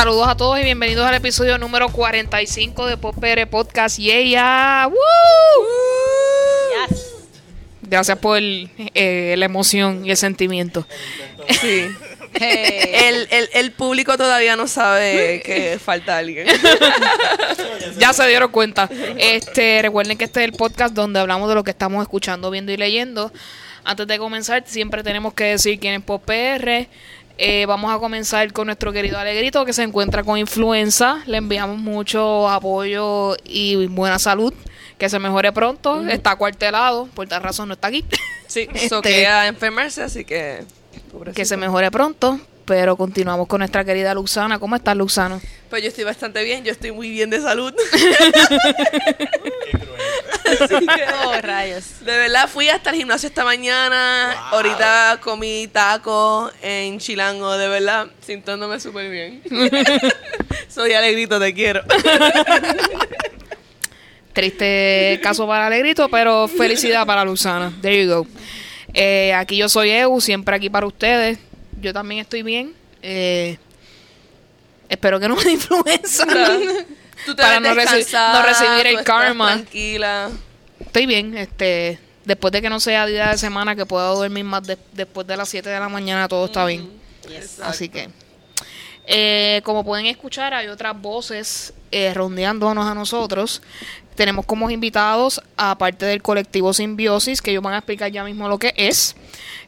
Saludos a todos y bienvenidos al episodio número 45 de Popere Podcast. Y ella, ¡Woo! Gracias por eh, la emoción y el sentimiento. Sí. El, el, el público todavía no sabe que falta alguien. ya se dieron cuenta. Este, recuerden que este es el podcast donde hablamos de lo que estamos escuchando, viendo y leyendo. Antes de comenzar, siempre tenemos que decir quién es PopR. Eh, vamos a comenzar con nuestro querido Alegrito que se encuentra con influenza. Le enviamos mucho apoyo y buena salud. Que se mejore pronto. Está cuartelado. Por tal razón no está aquí. Sí, eso Este, enfermarse, así que. que se mejore pronto. Pero continuamos con nuestra querida Luxana. ¿Cómo estás, Luxana? Pues yo estoy bastante bien, yo estoy muy bien de salud. Oh, rayos. De verdad, fui hasta el gimnasio esta mañana. Ahorita comí taco en Chilango, de verdad, sintiéndome súper bien. Soy alegrito, te quiero. Triste caso para Alegrito, pero felicidad para Luxana. There you go. Eh, aquí yo soy Eu, siempre aquí para ustedes. Yo también estoy bien. Eh, espero que no me influenza. Tú te Para no reci- descansada, no recibir el karma. Tranquila. Estoy bien. Este, después de que no sea día de semana, que pueda dormir más de- después de las 7 de la mañana, todo está bien. Así que, eh, como pueden escuchar, hay otras voces eh, rondeándonos a nosotros. Tenemos como invitados, aparte del colectivo Simbiosis, que ellos van a explicar ya mismo lo que es.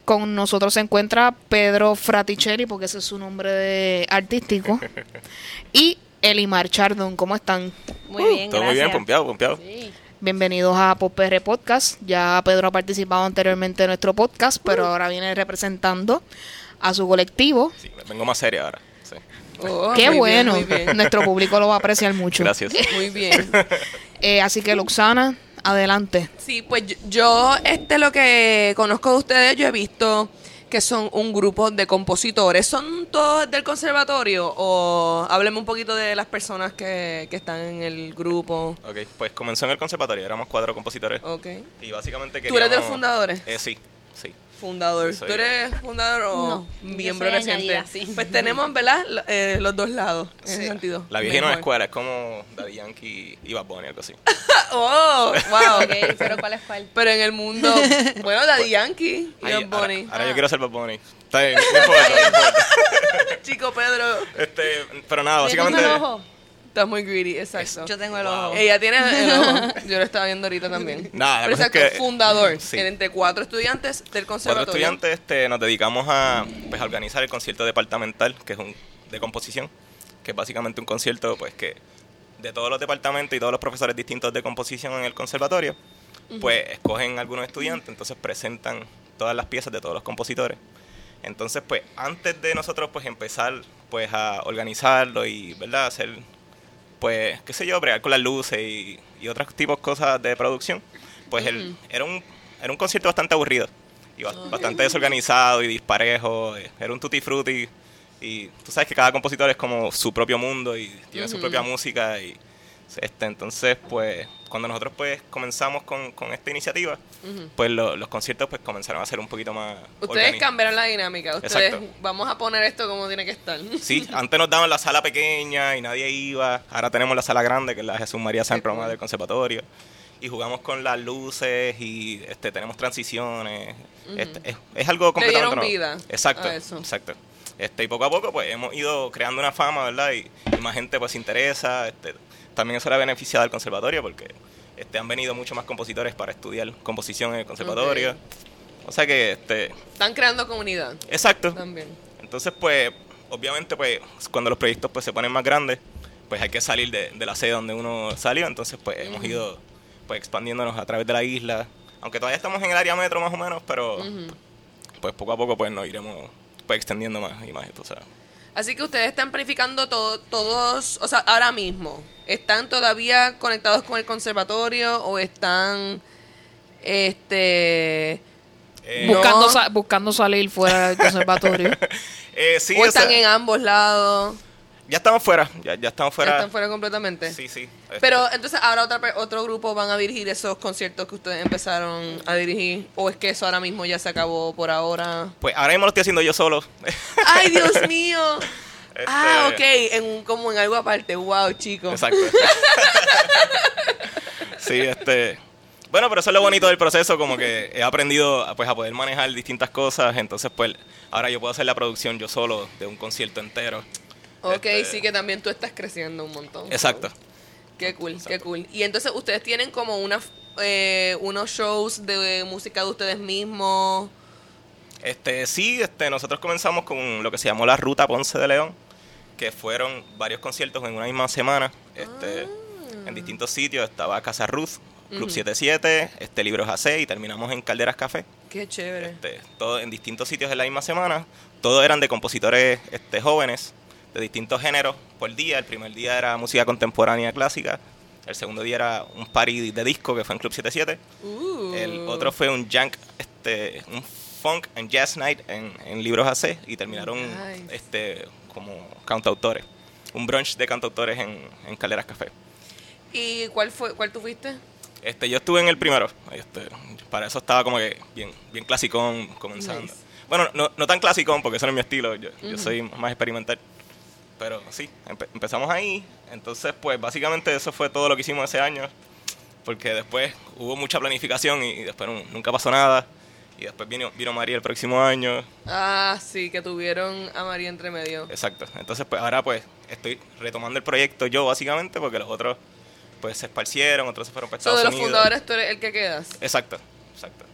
Con nosotros se encuentra Pedro Fraticelli, porque ese es su nombre de artístico. y Elimar Chardon. ¿Cómo están? Muy bien, Todo muy bien, pompeado, pompeado. Sí. Bienvenidos a PopR Podcast. Ya Pedro ha participado anteriormente en nuestro podcast, pero ahora viene representando a su colectivo. Sí, vengo más seria ahora. Sí. Oh, Qué bien, bueno. bien. Nuestro público lo va a apreciar mucho. Gracias. Muy bien. Eh, así que, Luxana, adelante. Sí, pues yo, yo, este lo que conozco de ustedes, yo he visto que son un grupo de compositores. ¿Son todos del conservatorio? O hábleme un poquito de las personas que, que están en el grupo. Ok, pues comenzó en el conservatorio, éramos cuatro compositores. Ok. Y básicamente ¿Tú eres de los fundadores? Eh, sí, sí. Fundador. Soy ¿Tú eres fundador o No, miembro reciente? sí. Pues tenemos, ¿verdad? Eh, los dos lados, en ese sentido. La vieja nueva Mejor. escuela es como Daddy Yankee y Bad Bunny, algo así. ¡Oh! ¡Wow! Ok, pero ¿cuál es cuál? Pero en el mundo, bueno, Daddy Yankee y Ay, Bad ahora, Bunny. ahora yo quiero ser Bad Bunny. Está bien, no importa, no importa. Chico Pedro, Este, pero nada, ¿Tienes básicamente... estás muy greedy, exacto. Yo tengo el Wow. ojo. Ella tiene el ojo. Yo lo estaba viendo ahorita también. Nada, Pero cosa es que- fundador. sí. Entre cuatro estudiantes del Cuatro conservatorio. estudiantes este, nos dedicamos a, pues, a organizar el concierto departamental, que es un de composición, que es básicamente un concierto pues que de todos los departamentos y todos los profesores distintos de composición en el conservatorio, pues escogen algunos estudiantes, entonces presentan todas las piezas de todos los compositores. Entonces, pues antes de nosotros pues empezar pues a organizarlo y, ¿verdad? hacer pues, qué sé yo, bregar con las luces y, y otros tipos de cosas de producción, pues el, era, un, era un concierto bastante aburrido y bas- bastante desorganizado y disparejo, eh, era un tutti frutti y tú sabes que cada compositor es como su propio mundo y tiene su propia música y este entonces pues cuando nosotros pues comenzamos con, con esta iniciativa pues lo- los conciertos pues comenzaron a ser un poquito más Ustedes cambiaron la dinámica. Ustedes, Exacto. vamos a poner esto como tiene que estar. Sí, antes nos daban la sala pequeña y nadie iba. Ahora tenemos la sala grande, que es la Jesús María San Román del Conservatorio. Y jugamos con las luces y este tenemos transiciones. Este, es, es algo Le completamente nuevo. vida Exacto, a eso. exacto. Este, y poco a poco pues hemos ido creando una fama, ¿verdad? Y, y más gente pues se interesa. Este, también eso le ha beneficiado al conservatorio porque este, han venido muchos más compositores para estudiar composición en el conservatorio. O sea que, este, Están creando comunidad exacto. también. Entonces, pues, obviamente, pues, cuando los proyectos pues se ponen más grandes, pues hay que salir de, de la sede donde uno salió. Entonces, pues, hemos ido pues expandiéndonos a través de la isla. Aunque todavía estamos en el área metro más o menos, pero pues poco a poco pues nos iremos pues extendiendo más y más, sabes. Así que ustedes están planificando todo, todos, o sea, ahora mismo, ¿están todavía conectados con el conservatorio o están, este, Eh, No. Buscando, sa- buscando salir fuera del conservatorio. eh, sí, o o están sea, en ambos lados? Ya estamos fuera, ya, ya estamos ¿Ya fuera. están fuera completamente? Sí, sí. Este, Pero entonces ahora otra, otro grupo van a dirigir esos conciertos que ustedes empezaron a dirigir o es que eso ahora mismo ya se acabó por ahora. Pues ahora mismo lo estoy haciendo yo solo. Ay, Dios mío. Ah, ok, Este, en un, como en algo aparte. Wow, chicos. Exacto. sí, este. Bueno, pero eso es lo bonito del proceso, como que he aprendido pues, a poder manejar distintas cosas, entonces pues ahora yo puedo hacer la producción yo solo de un concierto entero. Ok, Este, sí que también tú estás creciendo un montón. Exacto. Qué cool, qué cool. Y entonces ustedes tienen como una, eh, unos shows de música de ustedes mismos. Este, sí, este, nosotros comenzamos con lo que se llamó la Ruta Ponce de León, que fueron varios conciertos en una misma semana, este, Ah. en distintos sitios. Estaba Casa Ruth, Club 77, este, Libros AC y terminamos en Calderas Café. Qué chévere. Este, todo en distintos sitios en la misma semana. Todos eran de compositores este, jóvenes, de distintos géneros por día. El primer día era música contemporánea clásica. El segundo día era un party de disco que fue en Club 77. Uh. El otro fue un junk, este, un funk and jazz night en, en Libros AC y terminaron Nice. este, como cantautores. Un brunch de cantautores en, en Calderas Café. ¿Y cuál fue, cuál tuviste? Este, yo estuve en el primero. Este, para eso estaba como que bien, bien clasicón comenzando. Nice. Bueno, no, no tan clasicón porque eso no es mi estilo. Yo, yo soy más experimental. Pero sí, empe- empezamos ahí. Entonces, pues básicamente eso fue todo lo que hicimos ese año. Porque después hubo mucha planificación y, después nu- nunca pasó nada. Y después vino, vino María el próximo año. Ah, sí, que tuvieron a María entre medio. Exacto. Entonces, pues ahora pues estoy retomando el proyecto yo básicamente porque los otros pues se esparcieron, otros se fueron para Estados de los Unidos. fundadores tú eres el que quedas. Exacto, exacto.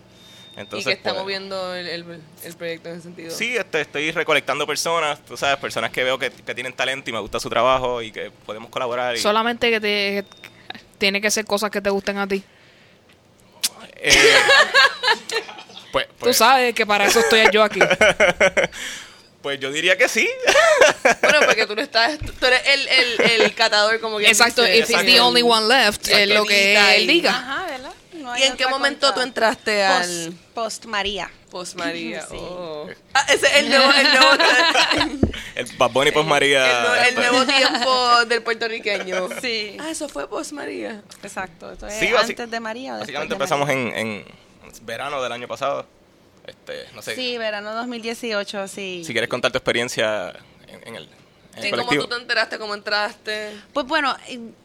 Entonces, y que está pues, moviendo el, el- el proyecto en ese sentido. Sí, este, estoy recolectando personas, tú sabes, personas que veo que, que tienen talento y me gusta su trabajo y que podemos colaborar. Y, Solamente que te, tiene que ser cosas que te gusten a ti. eh, pues, Tú pues, sabes que para eso estoy yo aquí. pues yo diría que sí. Bueno, porque tú no estás, tú eres el, el, el catador como que Exacto, if he's the only one left, es lo que él diga. Ajá. No hay ¿Y en qué momento tú entraste al Post, post María. Post María? Sí. Oh. Ah, ese es el nuevo, el nuevo, El Bad Bunny Post el, María. nuevo- el nuevo tiempo del puertorriqueño. Sí. Ah, eso fue Post María. Exacto. Esto es Sí, basi- antes de María o Básicamente de empezamos María. en, en verano del año pasado. Este, no sé, Sí, verano 2018, sí. si quieres contar tu experiencia en, en el ¿Y cómo colectivo. tú te enteraste? ¿Cómo entraste? Pues bueno,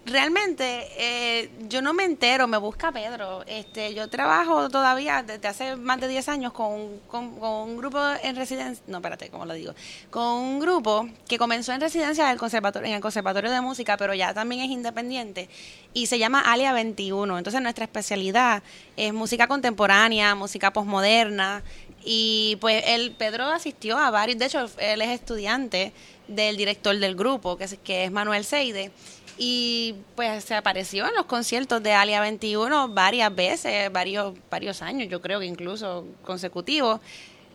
realmente eh, yo no me entero, me busca Pedro. Este, yo trabajo todavía desde hace más de 10 años con, con- con un grupo en residencia, no, espérate, ¿cómo lo digo? Con un grupo que comenzó en residencia del conservatorio, en el Conservatorio de Música, pero ya también es independiente y se llama Alia 21. Entonces nuestra especialidad es música contemporánea, música posmoderna y pues el Pedro asistió a varios, de hecho él es estudiante del director del grupo, que es, que es Manuel Seide. Y pues se apareció en los conciertos de Alia 21 varias veces, varios, varios años, yo creo que incluso consecutivos.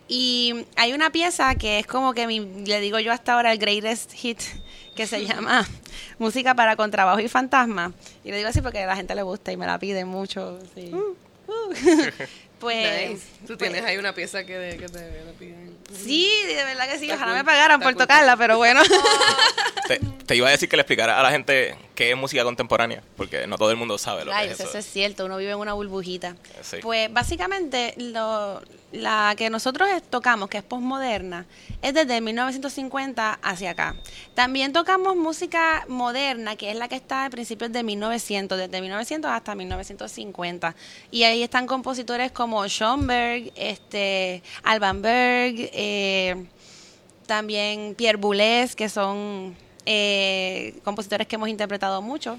Y hay una pieza que es como que mi, le digo yo hasta ahora el greatest hit, que se llama Música para Contrabajo y Fantasma. Y le digo así porque a la gente le gusta y me la pide mucho. sí. Uh. pues, Nice. Tú pues, tienes ahí una pieza que, de- que te la piden. Sí, de verdad que sí. Ojalá me pagaran por tocarla, pero bueno. Te, te iba a decir que le explicara a la gente qué es música contemporánea, porque no todo el mundo sabe lo Rayos, que es eso eso. es cierto, uno vive en una burbujita. Sí. Pues básicamente lo, la que nosotros tocamos, que es postmoderna, es desde 1950 hacia acá. También tocamos música moderna, que es la que está a principios de 1900, desde 1900 hasta 1950. Y ahí están compositores como Schoenberg, este, Alban Berg, eh, también Pierre Boulez, que son eh, compositores que hemos interpretado mucho.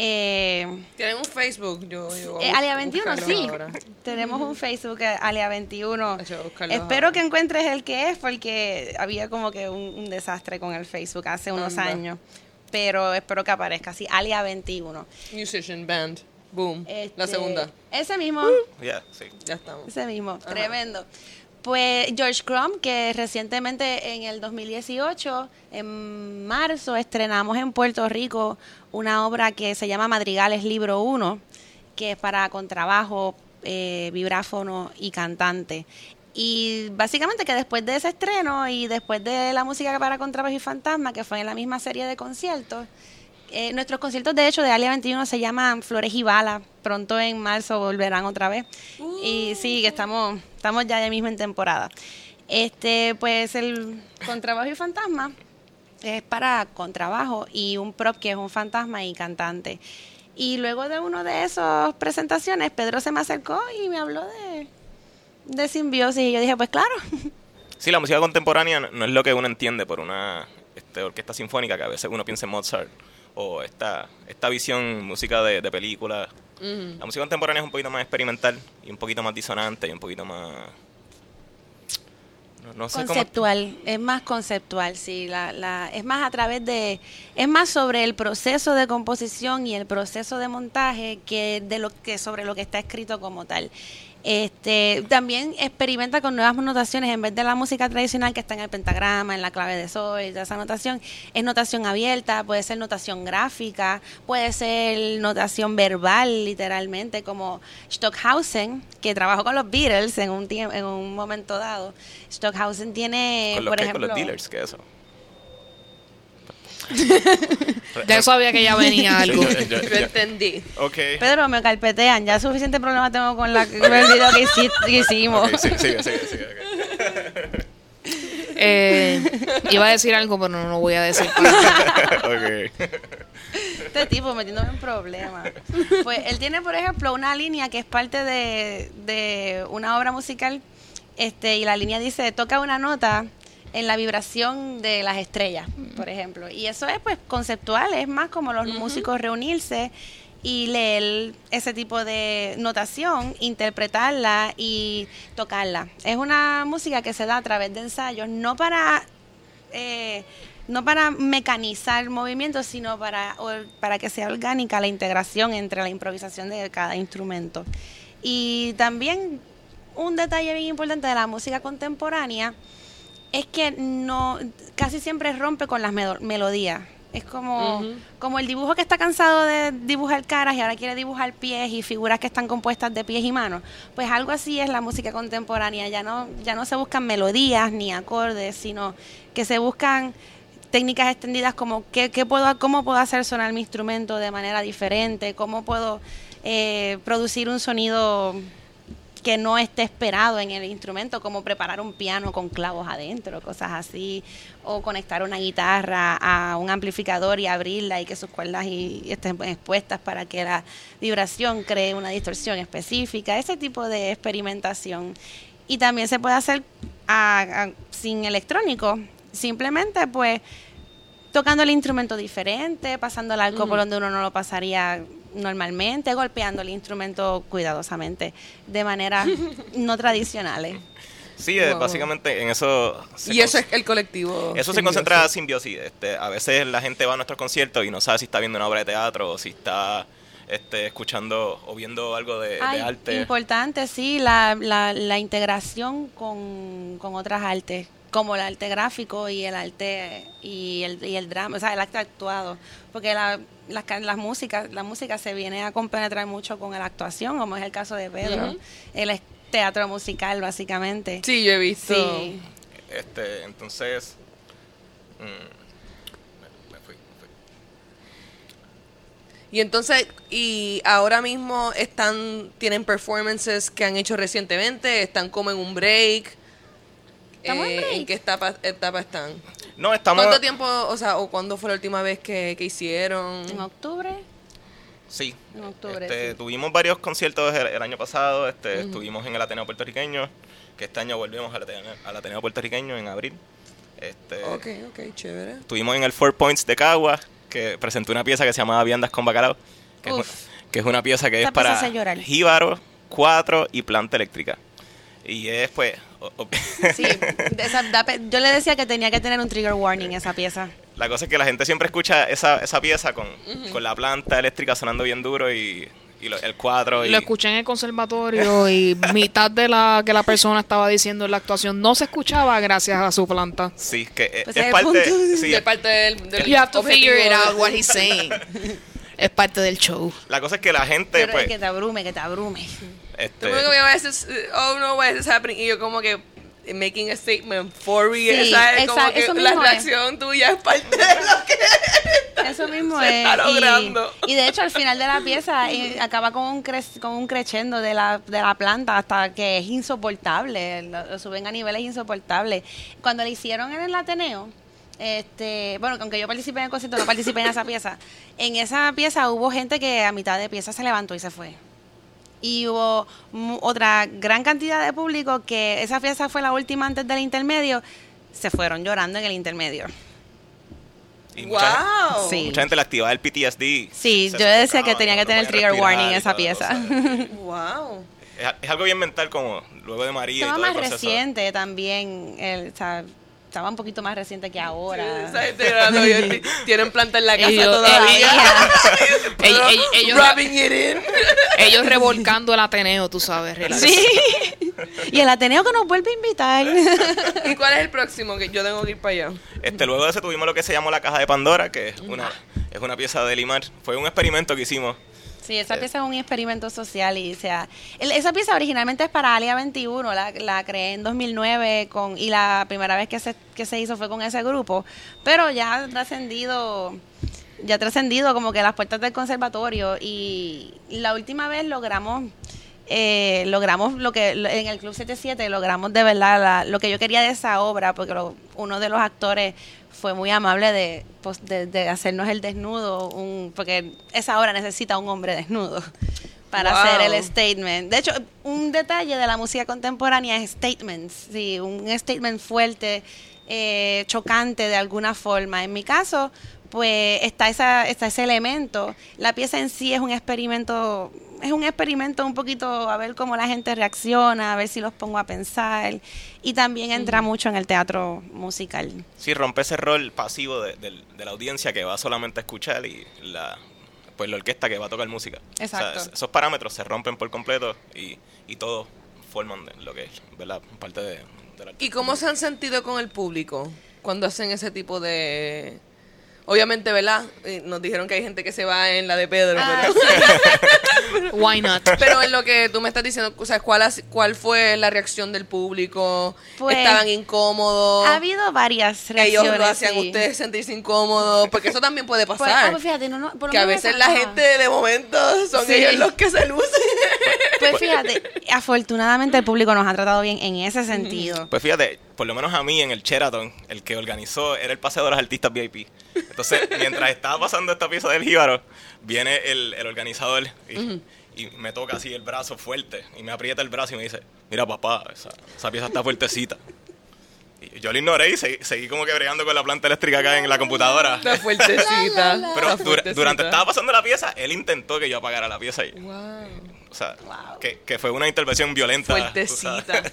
Eh, Tienen un Facebook. Yo, yo eh, Alia 21, buscarlos sí. ahora. Tenemos un Facebook, eh, Alia 21. Ay, yo voy a buscarlos Espero que encuentres el que es, porque había como que un, un desastre con el Facebook hace unos Anda. años. Pero espero que aparezca así, Alia 21. Musician Band. Boom. la Este, segunda. Ese mismo. Ya, sí. Ya estamos. Ese mismo, tremendo. Pues George Crumb, que recientemente en el 2018, en marzo, estrenamos en Puerto Rico una obra que se llama Madrigales Libro 1, que es para contrabajo, eh, vibráfono y cantante. Y básicamente que después de ese estreno y después de la música para contrabajo y fantasma, que fue en la misma serie de conciertos, eh, nuestros conciertos, de hecho, de Alia 21 se llaman Flores y Balas. Pronto en marzo volverán otra vez. Y sí, que estamos, estamos ya, ya mismo en temporada. Este, pues el Contrabajo y Fantasma es para contrabajo y un prop que es un fantasma y cantante. Y luego de una de esas presentaciones, Pedro se me acercó y me habló de, de simbiosis y yo dije, pues claro. Sí, la música contemporánea no- no es lo que uno entiende por una este, orquesta sinfónica, que a veces uno piensa en Mozart, o esta, esta visión, música de, de película. La música contemporánea es un poquito más experimental y un poquito más disonante y un poquito más... No, no sé cómo... Conceptual, es más conceptual, sí, la, la, es más a través de, es más sobre el proceso de composición y el proceso de montaje que de lo que sobre lo que está escrito como tal. Este, también experimenta con nuevas notaciones en vez de la música tradicional que está en el pentagrama, en la clave de sol esa notación, es notación abierta, puede ser notación gráfica, puede ser notación verbal, literalmente, como Stockhausen, que trabajó con los Beatles en un tiempo, en un momento dado. Stockhausen tiene, ¿Con los, por ejemplo, ¿Con los dealers? ¿Qué es eso? Ya sabía que ya venía algo. Sí, yo- yo- Yo yo- entendí. Pedro, me carpetean, ya suficiente problema tengo con, la, con el video que, hici- que hicimos. Ok, sigue, sigue, sigue. Eh, iba a decir algo, pero no lo voy a decir. Este tipo metiéndome en problemas. Pues él tiene, por ejemplo, una línea que es parte de, de una obra musical, este, y la línea dice, toca una nota en la vibración de las estrellas, por ejemplo. Y eso es pues conceptual, es más como los músicos reunirse y leer ese tipo de notación, interpretarla y tocarla. Es una música que se da a través de ensayos, no para eh, no para mecanizar movimientos, sino para, para que sea orgánica la integración entre la improvisación de cada instrumento. Y también un detalle bien importante de la música contemporánea es que no casi siempre rompe con las melo- melodías. Es como, como el dibujo que está cansado de dibujar caras y ahora quiere dibujar pies y figuras que están compuestas de pies y manos. Pues algo así es la música contemporánea. Ya no, ya no se buscan melodías ni acordes, sino que se buscan técnicas extendidas como qué, qué puedo, cómo puedo hacer sonar mi instrumento de manera diferente, cómo puedo eh, producir un sonido que no esté esperado en el instrumento, como preparar un piano con clavos adentro, cosas así, o conectar una guitarra a un amplificador y abrirla y que sus cuerdas y, y estén expuestas para que la vibración cree una distorsión específica, ese tipo de experimentación. Y también se puede hacer a- a- sin electrónico, simplemente pues tocando el instrumento diferente, pasando el arco por donde uno no lo pasaría normalmente, golpeando el instrumento cuidadosamente, de manera no tradicionales. Sí, eh, Wow. básicamente en eso... Y eso es el colectivo. Eso se concentra en simbiosis. Este, a veces la gente va a nuestros conciertos y no sabe si está viendo una obra de teatro o si está este, escuchando o viendo algo de, arte. Importante, sí, la, la, la integración con, con otras artes, como el arte gráfico y el arte y el, y el drama, o sea, el arte actuado, porque la, las, las músicas, la música se viene a compenetrar mucho con la actuación, como es el caso de Pedro. Ujú. Él es teatro musical, básicamente. Sí, yo he visto. Sí. Este, entonces... mm, me- me fui, me fui. Y entonces, y ahora mismo están, tienen performances que han hecho recientemente, están como en un break. ¿Estamos en Eh, break? qué etapa, etapa están? No, estamos... ¿Cuánto tiempo, o sea, o cuándo fue la última vez que, que hicieron? En octubre. Sí. En octubre, Este, sí. Tuvimos varios conciertos el, el año pasado. Este, Estuvimos en el Ateneo puertorriqueño, que este año volvemos al Ateneo, al Ateneo puertorriqueño en abril. Este, Ok, ok, chévere. Estuvimos en el Four Points de Cagua, que presentó una pieza que se llamaba Viandas con Bacalao, que, es, un- que es una pieza que Esa es para jíbaro, cuatro y planta eléctrica. Y es pues... Sí, de esa- da yo le decía que tenía que tener un trigger warning esa pieza. La cosa es que la gente siempre escucha esa, esa pieza con, con la planta eléctrica sonando bien duro y, y lo- el cuatro. Y, Lo escuché en el conservatorio y mitad de la que la persona estaba diciendo en la actuación no se escuchaba gracias a su planta. Sí, que es, Pues es es parte... punto. sí, de parte del, del You have to figure it de- out what he's saying. Es parte del show. la cosa es que la gente, Pero pues... es que te abrume, que te abrume. Este, Todo el mundo que me dice, oh no, what is happening? Y yo como que making a statement for me, Sí, ¿sabes? Como que eso la es. reacción tuya es parte de lo que... Eso mismo Se es. está y- logrando. Y, de hecho, al final de la pieza eh, acaba con un, cre- con un crescendo de la, de la planta hasta que es insoportable. Lo, lo suben a niveles insoportables. Cuando le hicieron en el Ateneo, Este, bueno, aunque yo participé en el concierto, no participé en esa pieza. En esa pieza hubo gente que a mitad de pieza se levantó y se fue. Y hubo otra gran cantidad de público que esa pieza fue la última antes del intermedio, se fueron llorando en el intermedio. Y mucha, ¡Wow! Sí. mucha gente le activaba el PTSD. Sí, yo decía que tenía que no tener podían trigger warning esa pieza. ¡Wow! es, es algo bien mental como luego de María y todo el más proceso. reciente también, el, o sea, estaba un poquito más reciente que ahora. Tienen planta en la casa Ellos- todavía. Ell- ell- ellos, Rubbing it in. ellos revolcando el Ateneo, tú sabes. relax. Sí. y el Ateneo que nos vuelve a invitar. ¿Y cuál es el próximo que yo tengo que ir para allá? Este, luego de eso tuvimos lo que se llamó la caja de Pandora, que es una, es una pieza de Limar. Fue un experimento que hicimos. Sí, esa pieza es un experimento social y o sea, el- esa pieza originalmente es para Alia 21, la, la creé en 2009 con y la primera vez que se, que se hizo fue con ese grupo, pero ya ha trascendido ya ha trascendido como que las puertas del conservatorio y la última vez logramos eh, logramos lo que en el Club 77 logramos de verdad la- lo que yo quería de esa obra porque lo- uno de los actores fue muy amable de, pues, de, de hacernos el desnudo un, porque esa obra necesita un hombre desnudo para Wow. hacer el statement. De hecho, un detalle de la música contemporánea es statements, sí, un statement fuerte, eh, chocante de alguna forma. En mi caso, pues está esa está ese elemento. La pieza en sí es un experimento es un experimento un poquito a ver cómo la gente reacciona, a ver si los pongo a pensar y también entra mucho en el teatro musical. Sí, rompe ese rol pasivo de, del- de la audiencia que va solamente a escuchar y la pues la orquesta que va a tocar música. Exacto. O sea, es- esos parámetros se rompen por completo y, y todos forman de lo que es, ¿verdad? Parte de, de la ¿Y cómo se han sentido con el público cuando hacen ese tipo de... Obviamente, ¿verdad? Eh, Nos dijeron que hay gente que se va en la de Pedro, Ah, pero, Why not? pero en lo que tú me estás diciendo, o sea, ¿cuál, has- cuál fue la reacción del público? Pues, ¿Estaban incómodos? Ha habido varias Ellos reacciones. lo hacían sí. ustedes sentirse incómodos, porque eso también puede Pues, pasar. ah, pues fíjate, no, no, por lo que a menos veces esa- la gente de momento son Sí. ellos los que se lucen. Pues fíjate, afortunadamente el público nos ha tratado bien en ese sentido. Pues fíjate, por lo menos a mí en el Sheraton, el que organizó era el paseo de los artistas VIP. Entonces, mientras estaba pasando esta pieza del jíbaro, viene el, el organizador y, y me toca así el brazo fuerte y me aprieta el brazo y me dice, mira papá, esa, esa pieza está fuertecita. Y yo lo ignoré y seguí, seguí como que bregando con la planta eléctrica acá en la computadora. Está fuertecita. Pero fuertecita. durante estaba pasando la pieza, él intentó que yo apagara la pieza y, Wow. o sea, Wow. que, que fue una intervención violenta. Fuertecita.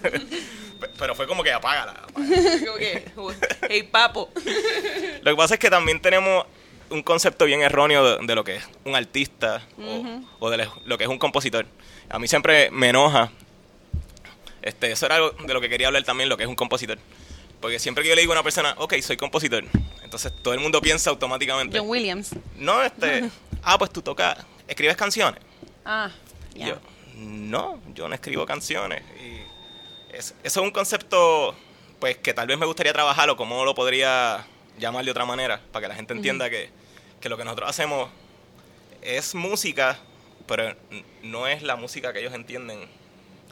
Pero fue como que apágala. apágala. Como que, hey papo. Lo que pasa es que también tenemos un concepto bien erróneo de, de lo que es un artista o, o de lo que es un compositor. A mí siempre me enoja. Este, eso era algo de lo que quería hablar también, lo que es un compositor. Porque siempre que yo le digo a una persona, ok, soy compositor, entonces todo el mundo piensa automáticamente, John Williams. no, este, ah, pues tú tocas, escribes canciones. Ah, Y ya. Yo, no, yo no escribo canciones. Y eso es un concepto, pues, que tal vez me gustaría trabajar o cómo lo podría llamar de otra manera, para que la gente entienda que, que lo que nosotros hacemos es música, pero no es la música que ellos entienden.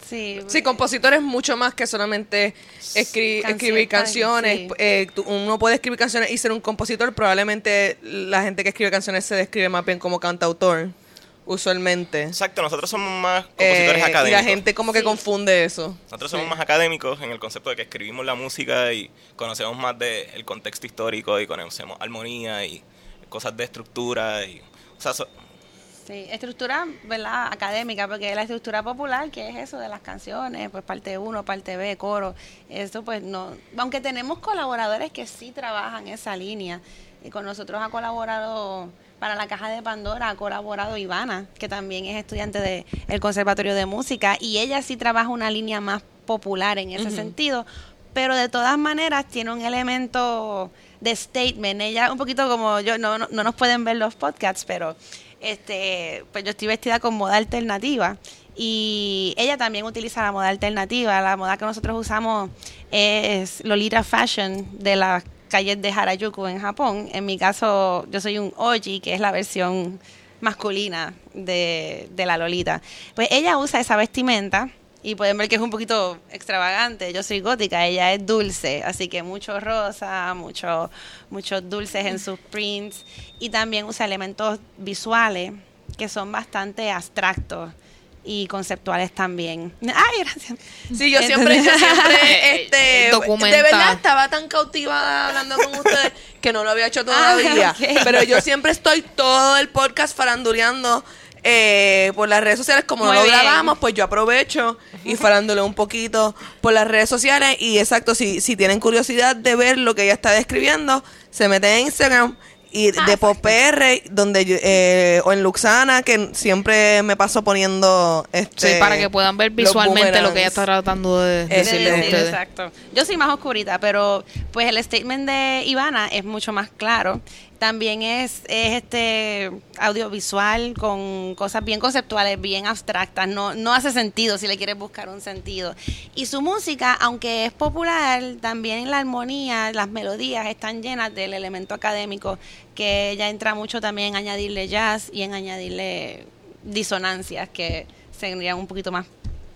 Sí, Sí, compositor es mucho más que solamente escri- Canción- escribir canciones. sí. Eh, tú- uno puede escribir canciones y ser un compositor. Probablemente la gente que escribe canciones se describe más bien como cantautor, usualmente. Exacto, nosotros somos más compositores Eh, y académicos. la gente como que Sí. confunde eso. Nosotros somos Sí. más académicos en el concepto de que escribimos la música y conocemos más del contexto histórico y conocemos armonía y cosas de estructura. Y, o sea, so- Sí, estructura, ¿verdad? Académica, porque la estructura popular, que es eso de las canciones, pues parte 1, parte B, coro, eso pues no, aunque tenemos colaboradores que sí trabajan esa línea, y con nosotros ha colaborado, para la Caja de Pandora ha colaborado Ivana, que también es estudiante del el Conservatorio de Música, y ella sí trabaja una línea más popular en ese sentido, pero de todas maneras tiene un elemento de statement. Ella un poquito como yo, no, no, no nos pueden ver los podcasts, pero este, pues yo estoy vestida con moda alternativa y ella también utiliza la moda alternativa. La moda que nosotros usamos es Lolita Fashion de las calles de Harajuku en Japón. En mi caso, yo soy un Oji, que es la versión masculina de, de la Lolita. Pues ella usa esa vestimenta y pueden ver que es un poquito extravagante. Yo soy gótica, ella es dulce, así que mucho rosa, mucho, muchos dulces en sus prints y también usa elementos visuales que son bastante abstractos y conceptuales también. Ay, gracias. Sí, yo siempre, yo siempre, este, Documenta. de verdad estaba tan cautivada hablando con ustedes que no lo había hecho todavía. Ah, ok. Pero yo siempre estoy todo el podcast faranduleando eh, por las redes sociales. Como Muy no lo bien. grabamos, pues yo aprovecho y faranduleo un poquito por las redes sociales. Y exacto, si, si tienen curiosidad de ver lo que ella está describiendo, se meten en Instagram. Y Ah, de PopR, donde yo, eh, o en Luxana, que siempre me paso poniendo este Sí, para que puedan ver visualmente lo que ella está tratando de ustedes. Exacto. Yo soy más oscurita, pero pues el statement de Ivana es mucho más claro. También es, es este audiovisual con cosas bien conceptuales, bien abstractas. No, no hace sentido si le quieres buscar un sentido. Y su música, aunque es popular, también la armonía, las melodías están llenas del elemento académico, que ella entra mucho también en añadirle jazz y en añadirle disonancias que serían un poquito más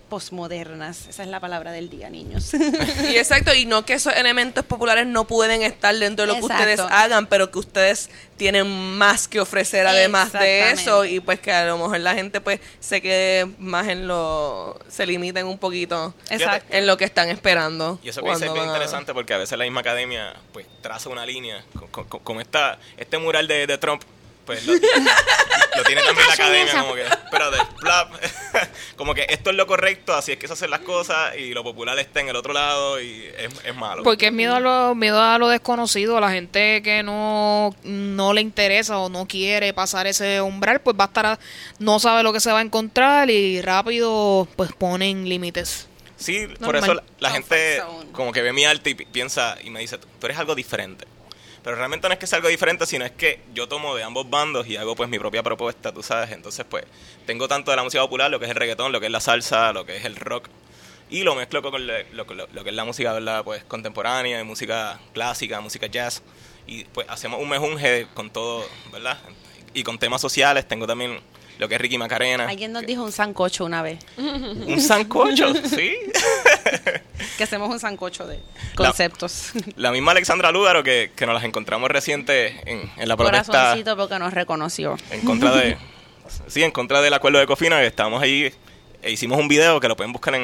posmodernas. Esa es la palabra del día, niños. Y exacto, y no que esos elementos populares no pueden estar dentro de lo que Exacto. ustedes hagan, pero que ustedes tienen más que ofrecer además de eso y pues que a lo mejor la gente pues se quede más en lo, se limiten un poquito Exacto. en lo que están esperando. Y eso que dice es bien a- interesante porque a veces la misma academia pues traza una línea con, con- con esta, este mural de, de Trump. Pues lo, lo tiene también la academia como que, espérate, plap. como que esto es lo correcto, así es que se hacen las cosas y lo popular está en el otro lado y es, es malo. Porque es miedo a lo, miedo a lo desconocido, a la gente que no, no le interesa o no quiere pasar ese umbral, pues va a estar, a- no sabe lo que se va a encontrar y rápido pues ponen límites. Sí, por eso la, gente como que ve mi arte y pi- piensa y me dice, tú eres algo diferente. Pero realmente no es que sea algo diferente, sino es que yo tomo de ambos bandos y hago pues mi propia propuesta, tú sabes. Entonces pues tengo tanto de la música popular, lo que es el reggaetón, lo que es la salsa, lo que es el rock. Y lo mezclo con lo, lo- lo- lo que es la música, ¿verdad? Pues contemporánea, música clásica, música jazz. Y pues hacemos un mejunje con todo, ¿verdad? Y con temas sociales, tengo también lo que es Ricky Macarena. Alguien nos que- dijo un sancocho una vez. Un sancocho, sí. Que hacemos un sancocho de conceptos. La misma Alexandra Lúgaro que, que nos las encontramos reciente en, en la protesta Corazoncito porque nos reconoció. en contra de sí, en contra del acuerdo de Cofina, que estábamos ahí e hicimos un video que lo pueden buscar en,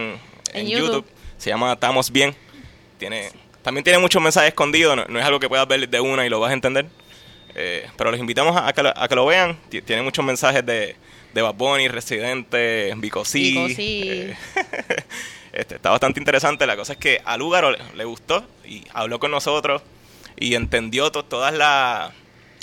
en En YouTube. YouTube. Se llama Estamos bien. Tiene también tiene muchos mensajes escondidos, no, no es algo que puedas ver de una y lo vas a entender. Eh, pero les invitamos a, a que, lo, a que lo vean. Ti- Tiene muchos mensajes de, de Bad Bunny, Residente, C. Eh, este, está bastante interesante. La cosa es que a Lúgaro le, le gustó y habló con nosotros y entendió to- todas las...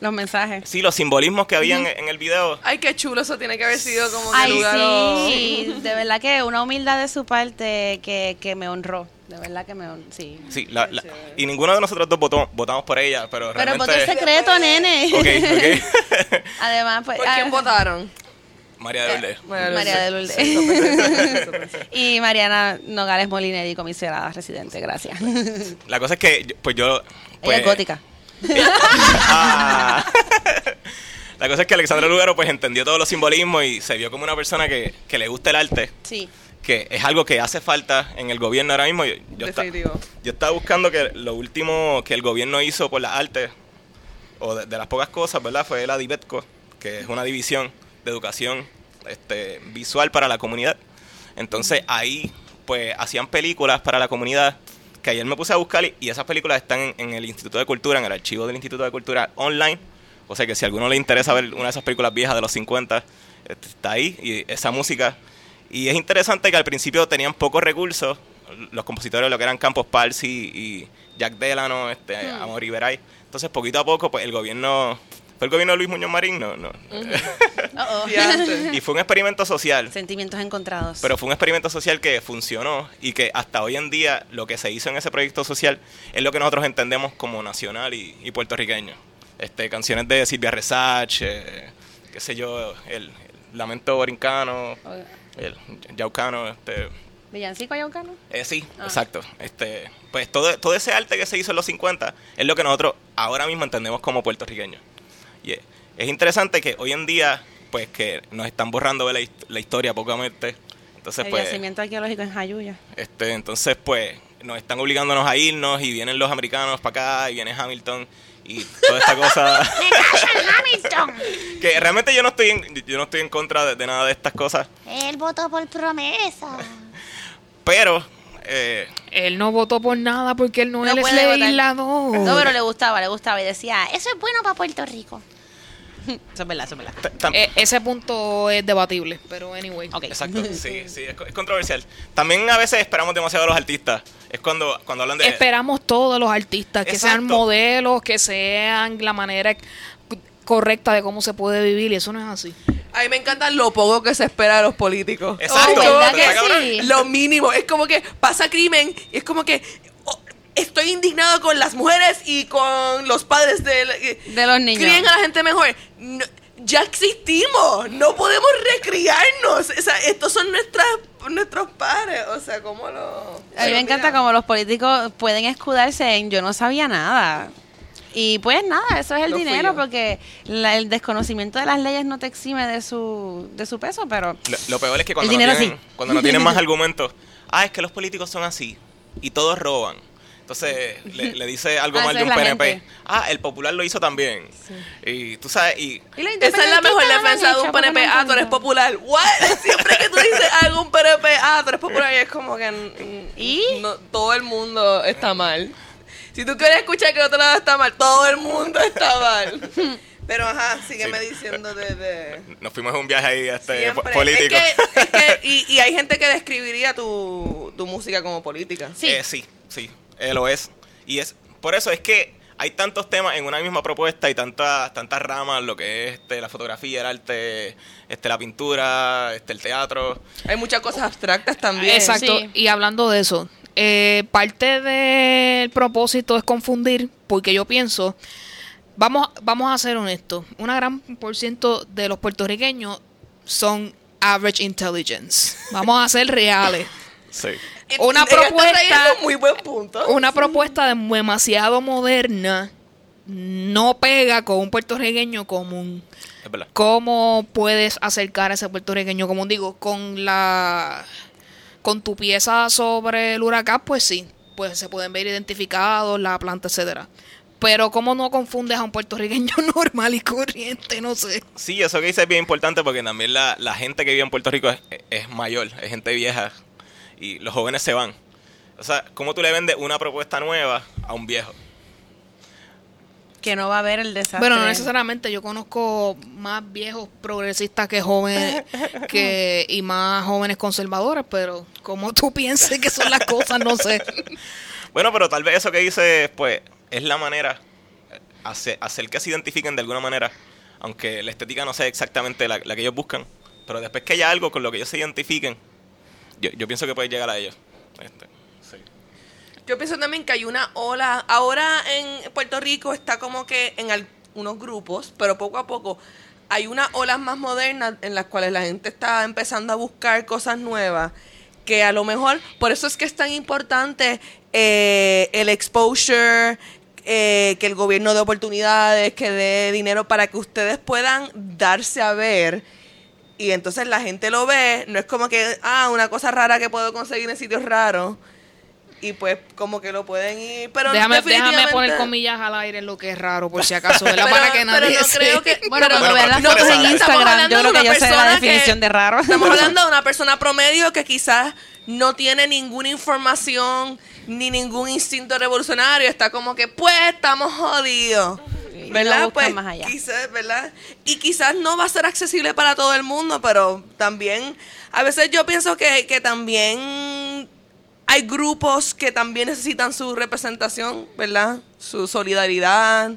Los mensajes. Sí, los simbolismos que habían en el video. Ay, qué chulo, eso tiene que haber sido como Ay, lugar o- sí. De verdad que una humildad de su parte que, que me honró. De verdad que me honró. Sí. Sí, la- la- y ninguno de nosotros dos votó- votamos por ella, pero Pero realmente... voto secreto, nene. Ok, ok. Además, pues. ¿Por quién ah, votaron? María de Lourdes. María de Lourdes. y Mariana Nogales Molinelli, comisionada residente. Gracias. La cosa es que, yo- pues yo... Pues, Ella es gótica. Ah. La cosa es que Alexandra Lugaro pues entendió todos los simbolismos y se vio como una persona que, que le gusta el arte, Sí. que es algo que hace falta en el gobierno ahora mismo. Yo, yo estaba buscando que lo último que el gobierno hizo por las artes, o de, de las pocas cosas, ¿verdad? Fue la DIVETCO, que es una división de educación este, visual para la comunidad. Entonces ahí pues hacían películas para la comunidad que ayer me puse a buscar y, y esas películas están en, en el Instituto de Cultura, en el archivo del Instituto de Cultura online. O sea que si a alguno le interesa ver una de esas películas viejas de los 50, este, está ahí y esa música. Y es interesante que al principio tenían pocos recursos, los compositores lo que eran Campos Parsi y Jack Delano, este, Amor Iberay. Entonces poquito a poco pues el gobierno... ¿Fue el gobierno de Luis Muñoz Marín? No, no. Y fue un experimento social. Sentimientos encontrados. Pero fue un experimento social que funcionó y que hasta hoy en día lo que se hizo en ese proyecto social es lo que nosotros entendemos como nacional y, y puertorriqueño. Este, canciones de Silvia Resach, eh, qué sé yo, el, el Lamento Borincano, el Yaucano, este, ¿Villancico Ayaucano? eh, sí, Ah. exacto. Este, pues todo, todo ese arte que se hizo en los 50 es lo que nosotros ahora mismo entendemos como puertorriqueños. Y es, es interesante que hoy en día, pues que nos están borrando la, la historia pocamente. Entonces, El pues, yacimiento arqueológico en Jayuya. este, entonces, pues, nos están obligándonos a irnos y vienen los americanos para acá y viene Hamilton y toda esta cosa. Hamilton. que realmente yo no estoy en, yo no estoy en contra de, de nada de estas cosas, Él votó por promesa. pero eh, Él no votó por nada porque él no, No él es legislador. No, pero le gustaba, le gustaba y decía, Eso es bueno para Puerto Rico. eso es verdad, eso es verdad. Eh, ese punto es debatible, pero anyway. Exacto, sí, sí, es, co- es controversial. También a veces esperamos demasiado a los artistas. Es cuando, cuando hablan de... Esperamos todos los artistas que sean modelos, que sean la manera correcta de cómo se puede vivir y eso no es así. A mí me encanta lo poco que se espera de los políticos. Exacto. ¿verdad que sí? Lo mínimo. Es como que pasa crimen y es como que oh, estoy indignado con las mujeres y con los padres de, la- De los niños. Críen a la gente mejor. No- ya existimos. No podemos recriarnos. O sea, estos son nuestras, nuestros padres. O sea, ¿cómo lo...? A mí me encanta como los políticos pueden escudarse en yo no sabía nada. Y pues nada, eso es el dinero porque la- el desconocimiento de las leyes no te exime de su, de su peso, pero Lo, lo peor es que cuando El no, dinero tienen, sí. cuando no tienen más argumentos, ah, es que los políticos son así y todos roban. Entonces le, le dice algo Ah, mal de un PNP. gente. Ah, el popular lo hizo también. Y tú sabes, y Esa es la mejor defensa de un PNP. no Ah, tú eres popular. What? Siempre que tú dices algo un PNP, ah, tú eres popular. Y es como que. ¿Y? no, todo el mundo está mal. Si tú quieres escuchar que el otro lado está mal, todo el mundo está mal. Pero ajá, sígueme Sí. diciendo de. de nos fuimos a un viaje ahí este, siempre. po- político. Es que, es que- y, y hay gente que describiría tu, tu música como política. Sí. Eh, sí, sí, eh, lo es. Y es por eso es que hay tantos temas en una misma propuesta y tantas tantas ramas, lo que es este, la fotografía, el arte, este, la pintura, este, el teatro. Hay muchas cosas abstractas también. Exacto. Sí. Y hablando de eso, eh, parte del propósito es confundir, porque yo pienso, vamos, vamos a ser honestos, una gran por ciento de los puertorriqueños son average intelligence. Vamos a ser reales. Sí. Una propuesta- muy buen punto. Una propuesta de- demasiado moderna no pega con un puertorriqueño común. Es. ¿Cómo puedes acercar a ese puertorriqueño común? Digo, con la con tu pieza sobre el huracán, pues sí, pues se pueden ver identificados, la planta, etcétera. Pero ¿cómo no confundes a un puertorriqueño normal y corriente? No sé. Sí, eso que dices es bien importante porque también la, la gente que vive en Puerto Rico es, es mayor, es gente vieja y los jóvenes se van. O sea, ¿cómo tú le vendes una propuesta nueva a un viejo? Que no va a haber el desastre. Bueno, no necesariamente. Yo conozco más viejos progresistas que jóvenes que y más jóvenes conservadores, pero como tú pienses que son las cosas, no sé. Bueno, pero tal vez eso que dices, pues, es la manera, hacer, hacer que se identifiquen de alguna manera, aunque la estética no sea exactamente la, la que ellos buscan, pero después que haya algo con lo que ellos se identifiquen, yo, yo pienso que puede llegar a ellos. Este. Yo pienso también que hay una ola. Ahora en Puerto Rico está como que en algunos grupos, pero poco a poco hay unas olas más modernas en las cuales la gente está empezando a buscar cosas nuevas. Que a lo mejor, por eso es que es tan importante eh, el exposure, eh, que el gobierno de oportunidades, que dé dinero para que ustedes puedan darse a ver y entonces la gente lo ve, no es como que, ah, una cosa rara que puedo conseguir en sitios raros. Y pues como que lo pueden ir, pero déjame, déjame definitivamente- poner comillas al aire en lo que es raro, por si acaso, ¿verdad? Pero- Para que pero nadie no se- creo que- Bueno, pero- cuando Bueno, vean las pero fotos en estamos Instagram, hablando yo de creo que una yo sé la que- definición de raro. Estamos hablando de una persona promedio que quizás no tiene ninguna información ni ningún instinto revolucionario, está como que pues estamos jodidos. No ¿Verdad? Pues más allá. quizás, ¿verdad? Y quizás no va a ser accesible para todo el mundo, pero también a veces yo pienso que, que también hay grupos que también necesitan su representación, ¿verdad? Su solidaridad.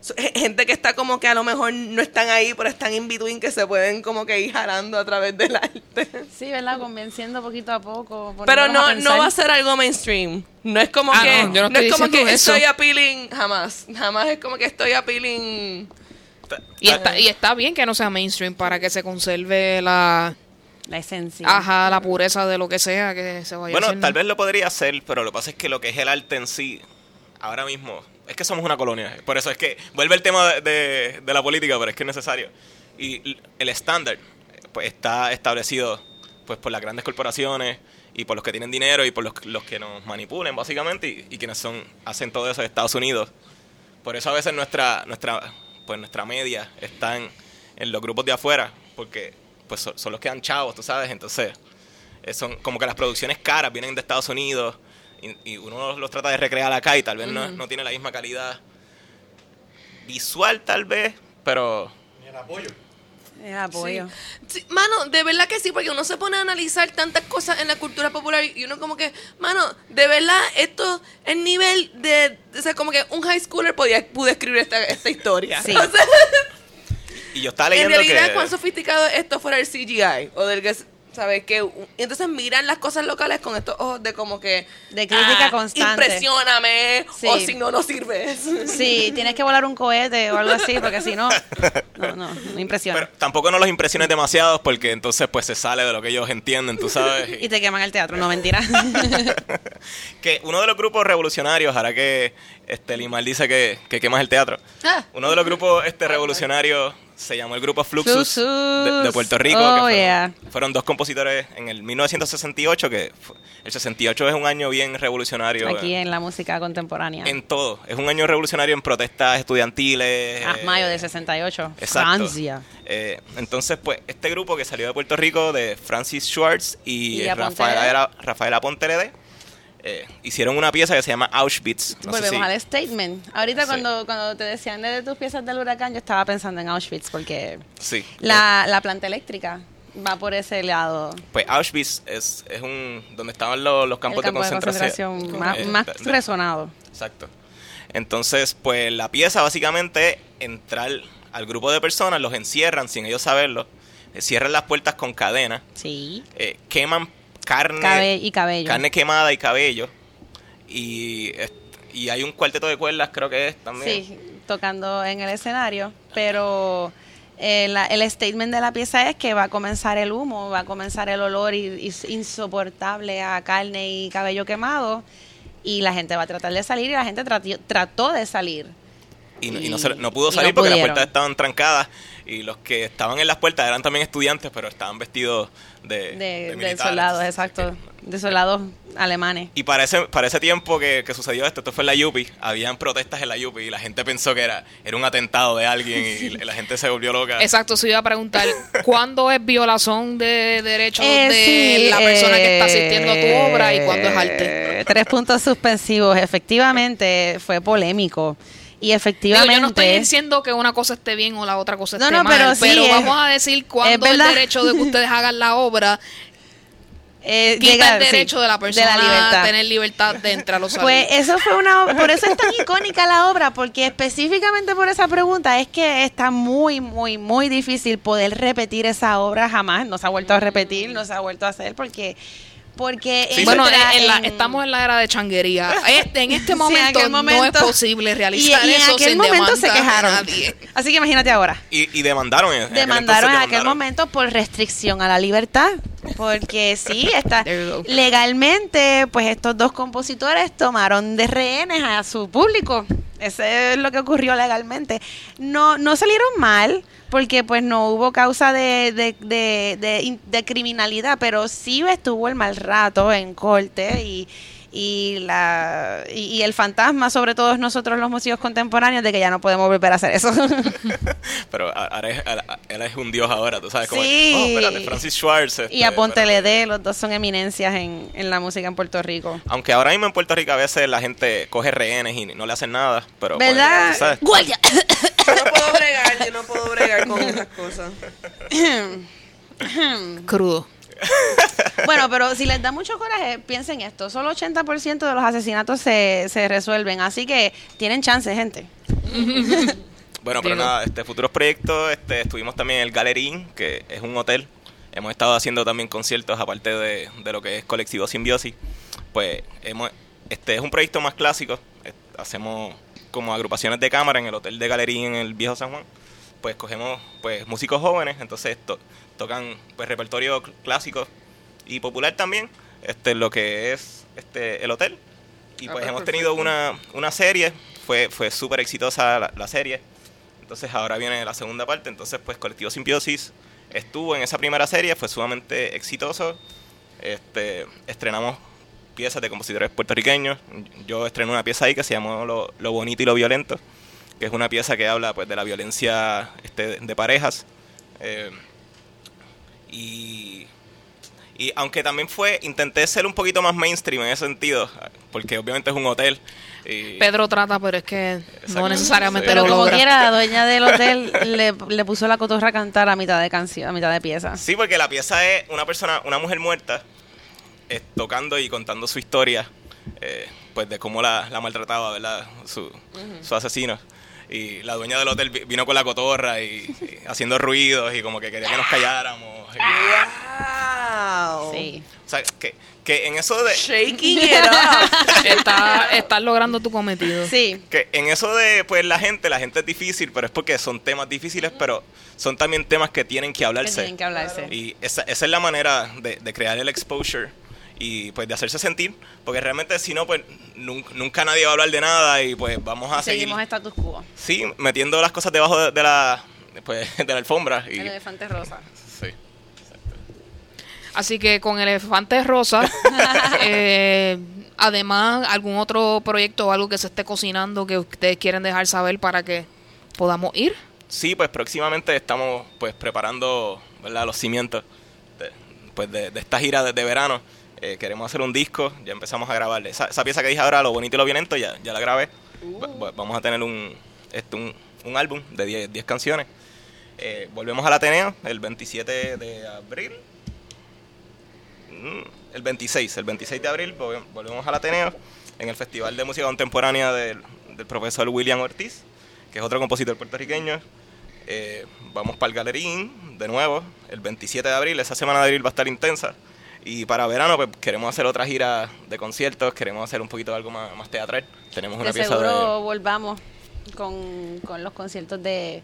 Su- ge- Gente que está como que a lo mejor no están ahí, pero están in between, que se pueden como que ir jalando a través del arte. Sí, ¿verdad? Convenciendo poquito a poco. Pero no, no va a ser algo mainstream. No es como Ah, que, no, yo no no estoy es como que eso. estoy appealing, jamás. Jamás es como que estoy appealing. Y está, y está bien que no sea mainstream para que se conserve la, La esencia. ajá, la pureza de lo que sea que se vaya a Bueno, hacer. tal vez lo podría hacer, pero lo que pasa es que lo que es el arte en sí, ahora mismo, es que somos una colonia. Por eso es que vuelve el tema de, de- de la política, pero es que es necesario. Y el estándar, pues está establecido pues por las grandes corporaciones y por los que tienen dinero y por los, los que nos manipulen básicamente y, y quienes son hacen todo eso de Estados Unidos. Por eso a veces nuestra nuestra pues nuestra media está en, en los grupos de afuera porque pues son, son los que dan chavos, tú sabes, entonces eh, son como que las producciones caras vienen de Estados Unidos y, y uno los trata de recrear acá y tal vez no, no tiene la misma calidad visual tal vez, pero El apoyo. El apoyo. Sí, mano, de verdad que sí, porque uno se pone a analizar tantas cosas en la cultura popular y uno como que, mano, de verdad, esto es nivel de, o sea, como que un high schooler podía, pudo escribir esta, esta historia. Sí. O sea, y yo estaba en leyendo realidad, que cuán sofisticado esto fuera el CGI, o del que, ¿sabes? Que, y entonces miran las cosas locales con estos ojos de como que... De crítica ah, constante. Impresióname, Sí. o si no, no sirves. Sí, tienes que volar un cohete o algo así, porque si no, no, no, no impresiona. pero tampoco no los impresiones demasiado porque entonces pues se sale de lo que ellos entienden, tú sabes. Y te queman el teatro, no mentira. que uno de los grupos revolucionarios, ahora que este Limal dice que, que quemas el teatro, Ah. uno de los grupos este revolucionarios se llamó el grupo Fluxus, Fluxus. De, de Puerto Rico. Oh, que fueron, yeah. fueron dos compositores en el 1968, que fu- el 68 es un año bien revolucionario. Aquí en, en la música contemporánea. en todo. Es un año revolucionario en protestas estudiantiles. Ah, eh, mayo de 68. Exacto. Francia. Eh, entonces, pues, este grupo que salió de Puerto Rico, de Francis Schwartz y, Y eh, Aponte Rafaela, Pontelede, eh, hicieron una pieza que se llama Auschwitz. No Volvemos si- al statement. Ahorita Sí. cuando, cuando te decían de tus piezas del huracán, yo estaba pensando en Auschwitz porque Sí. la, la planta eléctrica va por ese lado. Pues Auschwitz es, es un donde estaban los, los campos el campo de de concentración. concentración más, Eh, más de- de- resonado. Exacto. Entonces, pues la pieza básicamente es entrar al grupo de personas, los encierran sin ellos saberlo, eh, cierran las puertas con cadena, Sí. eh, queman carne, Cabe- y cabello. carne quemada y cabello, y, y hay un cuarteto de cuerdas, creo que es también. Sí, tocando en el escenario, pero eh, la- el statement de la pieza es que va a comenzar el humo, va a comenzar el olor i- is- insoportable a carne y cabello quemado y la gente va a tratar de salir y la gente trató de salir. Y, no- y Y- no, se- no pudo y salir no porque las puertas estaban trancadas y los que estaban en las puertas eran también estudiantes, pero estaban vestidos de, De, de soldados, exacto, de soldados alemanes. Y para ese, para ese tiempo que, que sucedió esto, esto fue en la Yupi, habían protestas en la Yupi y la gente pensó que era, era un atentado de alguien y la gente se volvió loca. Exacto, se iba a preguntar, ¿cuándo es violación de derechos Eh, de sí, la persona que está eh, asistiendo a tu obra y cuándo es arte? Tres puntos suspensivos. Efectivamente, fue polémico. Y Digo, efectivamente. yo no estoy diciendo que una cosa esté bien o la otra cosa No, esté no, mal, pero pero, sí, es- vamos a decir cuándo el derecho de que ustedes hagan la obra eh, quita llega- el sí, derecho de la persona la libertad. a tener libertad de entrar o salir. Pues eso fue una obra, por eso es tan icónica la obra, porque específicamente por esa pregunta es que está muy, muy, muy difícil poder repetir esa obra jamás, no se ha vuelto a repetir, no se ha vuelto a hacer, porque porque Sí, bueno, en la- en- estamos en la era de changuería. Este- en este Sí, en momento, aquel no es posible realizar y en eso aquel sin momento se quejaron. nadie. Así que imagínate ahora. Y, y demandaron. en- en aquel demandaron en aquel demandaron. momento por restricción a la libertad. Porque sí, está legalmente, pues estos dos compositores tomaron de rehenes a su público. Eso es lo que ocurrió legalmente. No, no salieron mal, porque pues no hubo causa de, de, de, de in- de criminalidad, pero sí estuvo el mal rato en corte y y la y, y el fantasma sobre todos nosotros los músicos contemporáneos de que ya no podemos volver a hacer eso. Pero a- ahora es, él es un dios ahora, tú sabes. Como, Sí. oh, espérate, Francis Schwartz. este, y a Pontelede, los dos son eminencias en, en la música en Puerto Rico. Aunque ahora mismo en Puerto Rico a veces la gente coge rehenes y no le hacen nada. Pero pues, ¿Verdad? ¡Guardia! Yo no puedo bregar, yo no puedo bregar con esas cosas. Crudo. bueno, pero si les da mucho coraje, piensen esto. Solo 80% de los asesinatos se, se resuelven. Así que tienen chance, gente. Bueno, pero Digo. nada, este futuros proyectos, este, estuvimos también en el Gallerín, que es un hotel. Hemos estado haciendo también conciertos, aparte de, de lo que es Colectivo Simbiosis. Pues hemos, este es un proyecto más clásico. Hacemos como agrupaciones de cámara en el hotel de Gallerín en el Viejo San Juan. Pues cogemos pues músicos jóvenes, entonces to- tocan pues repertorio cl- clásico y popular también, este lo que es este el hotel. Y Ah, pues pues, hemos tenido una, una serie, fue, fue súper exitosa la, la serie. Entonces ahora viene la segunda parte. Entonces, pues Colectivo Simbiosis estuvo en esa primera serie, fue sumamente exitoso. Este, estrenamos piezas de compositores puertorriqueños. Yo estrené una pieza ahí que se llamó Lo, Lo bonito y lo violento, que es una pieza que habla pues de la violencia este, de parejas. Eh, y, y aunque también fue, intenté ser un poquito más mainstream en ese sentido, porque obviamente es un hotel. Y, Pedro trata, pero es que no necesariamente Sí. lo Pero como logra. quiera, la dueña del hotel le, le puso la cotorra a cantar a mitad de canción, a mitad de pieza. Sí, porque la pieza es una persona, una mujer muerta, eh, tocando y contando su historia, eh, pues de cómo la, la maltrataba, ¿verdad? Su, su asesino. Y la dueña del hotel vi- vino con la cotorra y, y haciendo ruidos y como que quería que nos calláramos. Y- Wow. Sí. o sea, que, que en eso de... Shaking it up. Está, estás logrando tu cometido. Sí. Que en eso de, pues la gente, la gente es difícil, pero es porque son temas difíciles, pero son también temas que tienen que Que hablarse. tienen que hablarse. Y esa, esa es la manera de, de crear el exposure y pues de hacerse sentir, porque realmente si no, pues nunca, nunca nadie va a hablar de nada y pues vamos a seguir, Seguimos status quo. sí, metiendo las cosas debajo de, de la pues, de la alfombra. Y, El elefante rosa. sí. Así que con Elefante Rosa, eh, además, algún otro proyecto o algo que se esté cocinando que ustedes quieren dejar saber para que podamos ir. Sí, pues próximamente estamos pues preparando ¿verdad? los cimientos de, pues, de, de esta gira de, de verano. Eh, queremos hacer un disco, ya empezamos a grabar. Esa, esa pieza que dije ahora, Lo Bonito y Lo Violento, ya, ya la grabé. Va- va- vamos a tener un, este, un, un álbum de 10 10 canciones. Eh, volvemos al Ateneo el 27 de abril. Mm, El 26, el 26 de abril volve- volvemos al Ateneo en el Festival de Música Contemporánea del, del profesor William Ortiz, que es otro compositor puertorriqueño. Eh, vamos para el Galerín de nuevo, el 27 de abril. Esa semana de abril va a estar intensa. Y para verano, pues queremos hacer otra gira de conciertos, queremos hacer un poquito de algo más, más teatral. Tenemos una De pieza seguro de. volvamos con, con los conciertos de,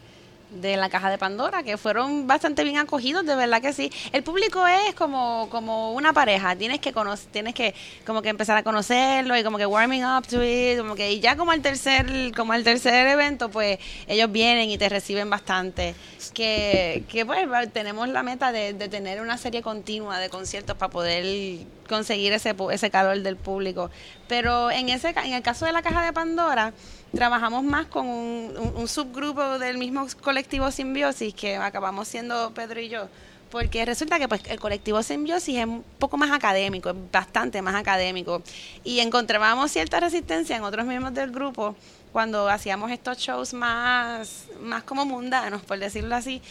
de la caja de Pandora, que fueron bastante bien acogidos, de verdad que sí. El público es como, como una pareja, tienes que conocer, tienes que como que empezar a conocerlo y como que warming up to it, como que y ya como al tercer, como al tercer evento, pues ellos vienen y te reciben bastante. Que, que pues tenemos la meta de, de tener una serie continua de conciertos para poder conseguir ese, ese calor del público. Pero en ese en el caso de la caja de Pandora, trabajamos más con un, un- un subgrupo del mismo colectivo Simbiosis que acabamos siendo Pedro y yo. Porque resulta que pues, el colectivo Simbiosis es un poco más académico, es bastante más académico. Y encontrábamos cierta resistencia en otros miembros del grupo cuando hacíamos estos shows más, más como mundanos, por decirlo así.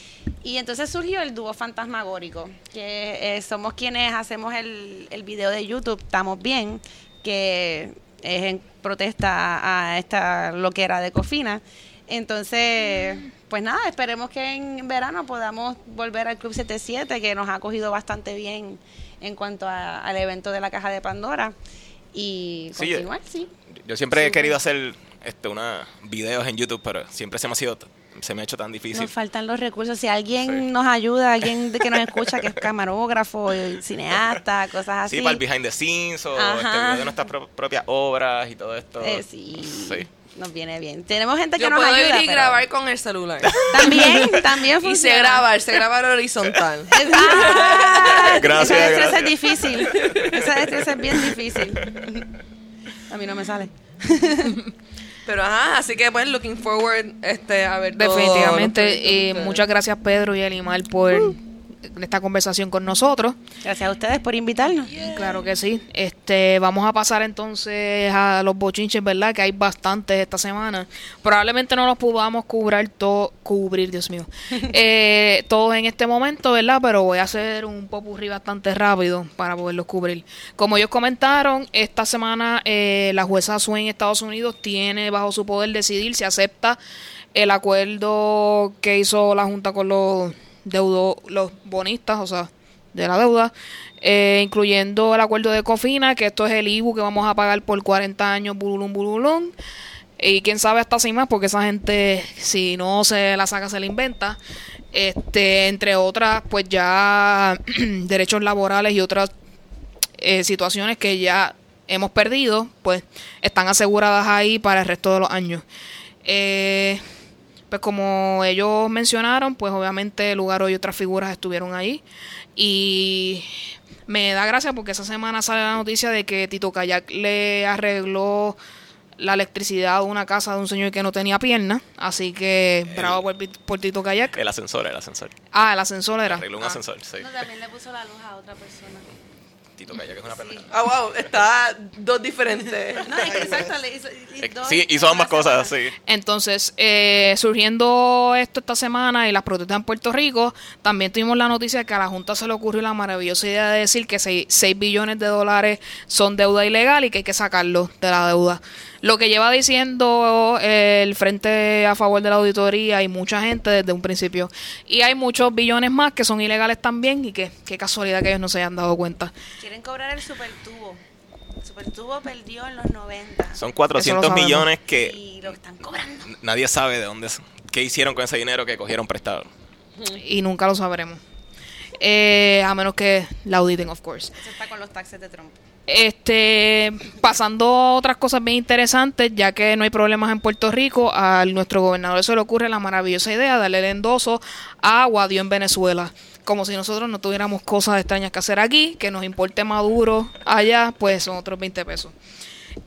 Y entonces surgió el dúo fantasmagórico, que eh, somos quienes hacemos el, el video de YouTube, Estamos Bien, que es en protesta a esta loquera de Cofina. Entonces, pues nada, esperemos que en verano podamos volver al Club 77, que nos ha acogido bastante bien en cuanto a- al evento de la Caja de Pandora. Y Sí, continuar, sí. Yo siempre he Súper. querido hacer este, una videos en YouTube, pero siempre se me ha sido, se me ha hecho tan difícil. Nos faltan los recursos. Si alguien Sí. nos ayuda, alguien que nos escucha, que es camarógrafo, cineasta, cosas así. Sí, para el behind the scenes o este video de nuestras pro- propias obras y todo esto. Eh, sí, Sí. nos viene bien. Tenemos gente que Yo nos puedo ayuda. ir y pero- grabar con el celular. También, también y se funciona. graba, se graba en horizontal. Ah, Gracias, Esa destreza es difícil. Esa destreza es bien difícil. A mí no me sale. Pero ajá, así que pues looking forward este, a ver Definitivamente. eh, ustedes. muchas gracias Pedro y Elimar por esta conversación con nosotros. Gracias a ustedes por invitarnos. Claro que sí. Este, vamos a pasar entonces a los bochinches, ¿verdad? Que hay bastantes esta semana. Probablemente no los podamos cubrir todo, cubrir, Dios mío. Eh, todos en este momento, ¿verdad? Pero voy a hacer un popurrí bastante rápido para poderlos cubrir. Como ellos comentaron, esta semana eh, la jueza Sue en Estados Unidos tiene bajo su poder decidir si acepta el acuerdo que hizo la Junta con los deudo, los bonistas, o sea, de la deuda, eh, incluyendo el acuerdo de Cofina, que esto es el IBU que vamos a pagar por 40 años, bululum, bululum. Y quién sabe hasta sin más, porque esa gente, si no se la saca, se la inventa. Este, entre otras, pues ya derechos laborales y otras eh, situaciones que ya hemos perdido, pues están aseguradas ahí para el resto de los años. Eh, Pues como ellos mencionaron, pues obviamente el lugar y otras figuras estuvieron ahí. Y me da gracia porque esa semana sale la noticia de que Tito Kayak le arregló la electricidad de una casa de un señor que no tenía pierna. Así que bravo por, por Tito Kayak. El ascensor, el ascensor. Ah, el ascensor era. Arregló un Ah. ascensor, sí. No, también le puso la luz a otra persona. Tito Calla, que es una pendeja. Ah, wow, está dos diferentes. No, exacto, hizo, dos- Sí, hizo ambas cosas, sí. Entonces, eh, surgiendo esto esta semana y las protestas en Puerto Rico, también tuvimos la noticia de que a la Junta se le ocurrió la maravillosa idea de decir que 6, billones de dólares son deuda ilegal y que hay que sacarlo de la deuda. Lo que lleva diciendo eh, el Frente a favor de la auditoría y mucha gente desde un principio. Y hay muchos billones más que son ilegales también y que qué casualidad que ellos no se hayan dado cuenta. Quieren cobrar el supertubo. El supertubo perdió en los 90. Son Eso 400 lo sabemos. millones que Y lo están cobrando. nadie sabe de dónde, qué hicieron con ese dinero que cogieron prestado. Y nunca lo sabremos. Eh, a menos que la auditen, of course. Eso está con los taxes de Trump. Este, pasando a otras cosas bien interesantes, ya que no hay problemas en Puerto Rico, a nuestro gobernador se le ocurre la maravillosa idea de darle el endoso a Guadio en Venezuela. Como si nosotros no tuviéramos cosas extrañas que hacer aquí, que nos importe Maduro allá, pues son otros 20 pesos.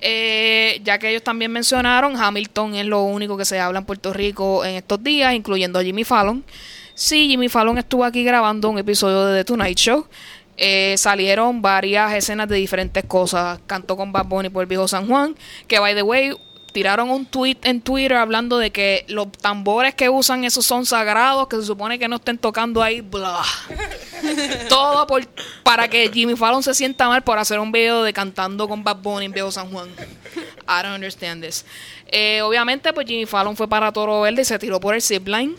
Eh, ya que ellos también mencionaron, Hamilton es lo único que se habla en Puerto Rico en estos días, incluyendo a Jimmy Fallon. Sí, Jimmy Fallon estuvo aquí grabando un episodio de The Tonight Show. Eh, salieron varias escenas de diferentes cosas. Cantó con Bad Bunny por el viejo San Juan. Que, by the way, tiraron un tweet en Twitter hablando de que los tambores que usan esos son sagrados, que se supone que no estén tocando ahí. Blah. Todo por, para que Jimmy Fallon se sienta mal por hacer un video de cantando con Bad Bunny en viejo San Juan. I don't understand this. Eh, obviamente, pues Jimmy Fallon fue para Toro Verde y se tiró por el zipline.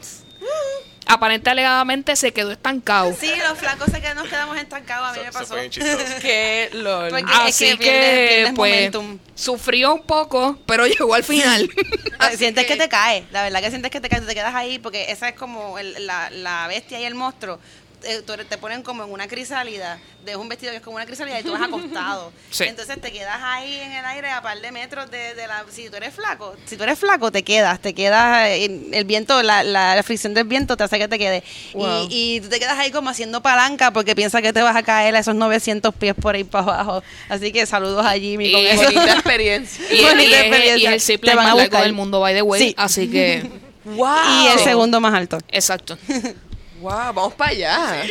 Aparente alegadamente se quedó estancado. Sí, los flacos se que nos quedamos estancados. A mí me pasó. Qué lol. Porque- Así es que que, pierdes- pierdes pues, momentum. sufrió un poco, pero llegó al final. Sientes que... te caes, la verdad que sientes que te caes, te quedas ahí porque esa es como el- la, la bestia y el monstruo. Eh, te ponen como en una crisálida, de un vestido que es como una crisálida y tú vas acostado. Sí. Entonces te quedas ahí en el aire a par de metros de, de la... Si tú eres flaco, si tú eres flaco te quedas, te quedas, el viento, la, la, la fricción del viento te hace que te quedes. Wow. Y, y tú te quedas ahí como haciendo palanca porque piensas que te vas a caer a esos 900 pies por ahí para abajo. Así que saludos a Jimmy con Y- eso. Bonita experiencia. y, Bonita y es, y experiencia. es el zipline Te van a más largo del mundo, by the way. Sí. Así que, Wow. Y el segundo más alto. exacto. Wow, vamos para allá.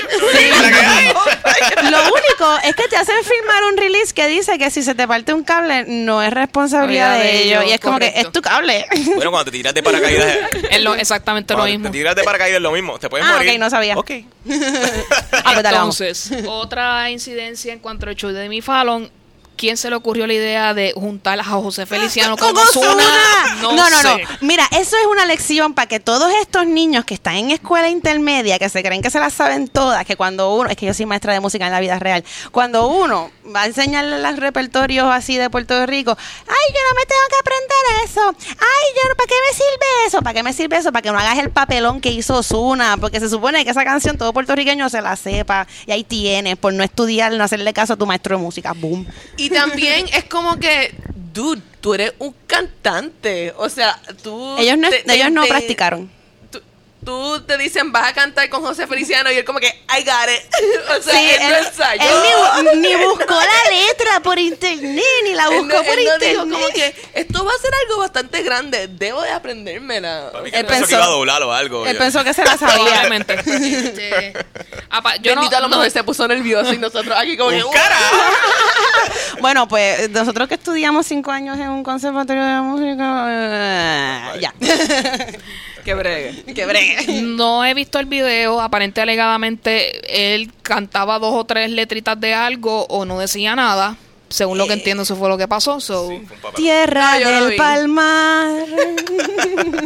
Lo único es que te hacen firmar un release que dice que si se te parte un cable no es responsabilidad de de ellos. Y es como que es tu cable. Bueno, cuando te tiras de paracaídas, Es lo, exactamente lo mismo. te tiras de paracaídas es lo mismo. Te puedes Ah, morir. ok, no sabía. Ok. Entonces, otra incidencia en cuanto al show de Demi Fallon. ¿Quién se le ocurrió la idea de juntar a José Feliciano con ¡Con Ozuna? No, no, no. sé. Mira, eso es una lección para que todos estos niños que están en escuela intermedia, que se creen que se las saben todas, que cuando uno, es que yo soy maestra de música en la vida real, cuando uno va a enseñarle los repertorios así de Puerto Rico, ay, yo no me tengo que aprender eso, ay, yo no, ¿para qué me sirve eso? ¿Para qué me sirve eso? Para que no hagas el papelón que hizo Ozuna, porque se supone que esa canción todo puertorriqueño se la sepa, y ahí tienes, por no estudiar, no hacerle caso a tu maestro de música, boom. Y también es como que, dude, tú eres un cantante. O sea, tú. Ellos no, te- te- ellos no practicaron. Tú, te dicen, vas a cantar con José Feliciano. Y él, como que, I got it. o sea, Sí, él, no él, ensayó. él ni, ni buscó la letra por internet, ni la Él buscó no, por él no internet. dijo como que esto va a ser algo bastante grande, debo de aprendérmela. Que Él pensó que pensó- iba a doblar o algo. Él ya. pensó que se la sabía. Probablemente. Este, apa- yo no- Bendito, a lo no- mejor se puso nervioso y nosotros aquí como que, ¡Un carajo! bueno, pues nosotros que estudiamos cinco años en un conservatorio de música, eh, ya. Que bregue. que bregue. No he visto el video. Aparente alegadamente él cantaba dos o tres letritas de algo o no decía nada. Según lo que entiendo, eso fue lo que pasó. So, Sí. Tierra lo del. Palmar.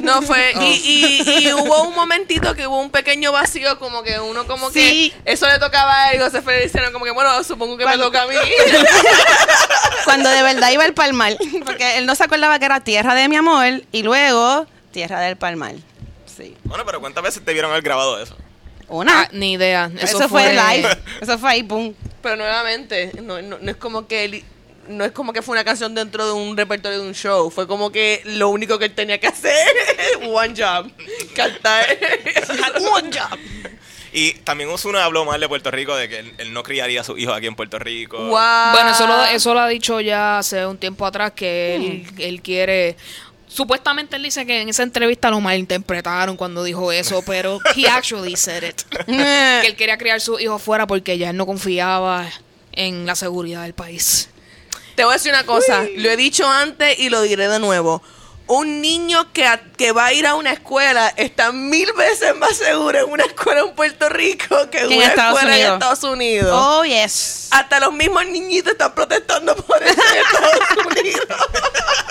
No fue, Oh. y, y, y hubo un momentito que hubo un pequeño vacío, como que uno como Sí. que eso le tocaba a él, José Feliciano, como que bueno, supongo que Cuando- me toca a mí. Cuando de verdad iba al Palmar. Porque él no se acordaba que era Tierra de mi amor y luego Tierra del Palmar. Sí. Bueno, pero ¿cuántas veces te vieron haber grabado eso? Una. ah, ni idea. eso, fue live. Eso fue ahí, boom. Pero nuevamente, no, no, no es como que él no es como que fue una canción dentro de un repertorio de un show. Fue como que lo único que él tenía que hacer, one job, cantar. one job. Y también Osuna habló mal de Puerto Rico, de que él, él no criaría a sus hijos aquí en Puerto Rico. Wow. Bueno, eso lo, eso lo ha dicho ya hace un tiempo atrás que él, él quiere... Supuestamente él dice que en esa entrevista lo malinterpretaron cuando dijo eso, pero he actually said it. que él quería criar sus hijos fuera porque ya él no confiaba en la seguridad del país. Te voy a decir una cosa, lo he dicho antes y lo diré de nuevo. Un niño que, a- que va a ir a una escuela está mil veces más seguro en una escuela en Puerto Rico que en en una Estados escuela en Unidos. Estados Unidos. Oh, yes. Hasta los mismos niñitos están protestando por eso en Estados Unidos.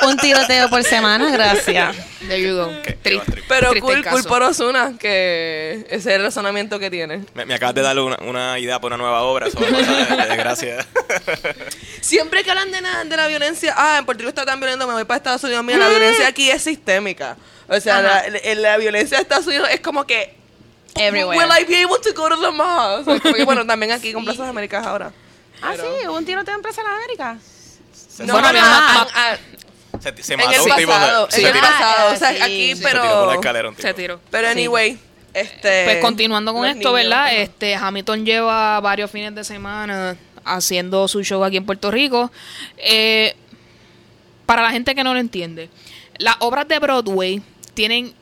Un tiroteo por semana, gracias. There you go. Qué Triste. Pero Triste cool, por Osuna, que ese es el razonamiento que tiene. Me, me acabas de dar una, una idea para una nueva obra, a de desgracia. Siempre que hablan de, la- de la violencia, ah, en Puerto Rico está tan violento, me voy para Estados Unidos. Mira, la violencia aquí es sistémica. O sea, la, la- la violencia de Estados Unidos es como que. Everywhere. Will I be able to go to the mall? O sea, bueno, también aquí con Plazas Américas ahora. Ah, sí, hubo un tiroteo en Plaza de las Américas. Se, No, Bueno, no, ah, ah, se- se en mató el un tipo pasado, de, en se el tiró- pasado. O sea, Sí, aquí, sí. se tiró por una pero. escalera un tipo. Se tiró. Pero Sí. anyway, este. Pues continuando con esto, niños, ¿verdad? Este Hamilton lleva varios fines de semana haciendo su show aquí en Puerto Rico. Eh, para la gente que no lo entiende, las obras de Broadway tienen,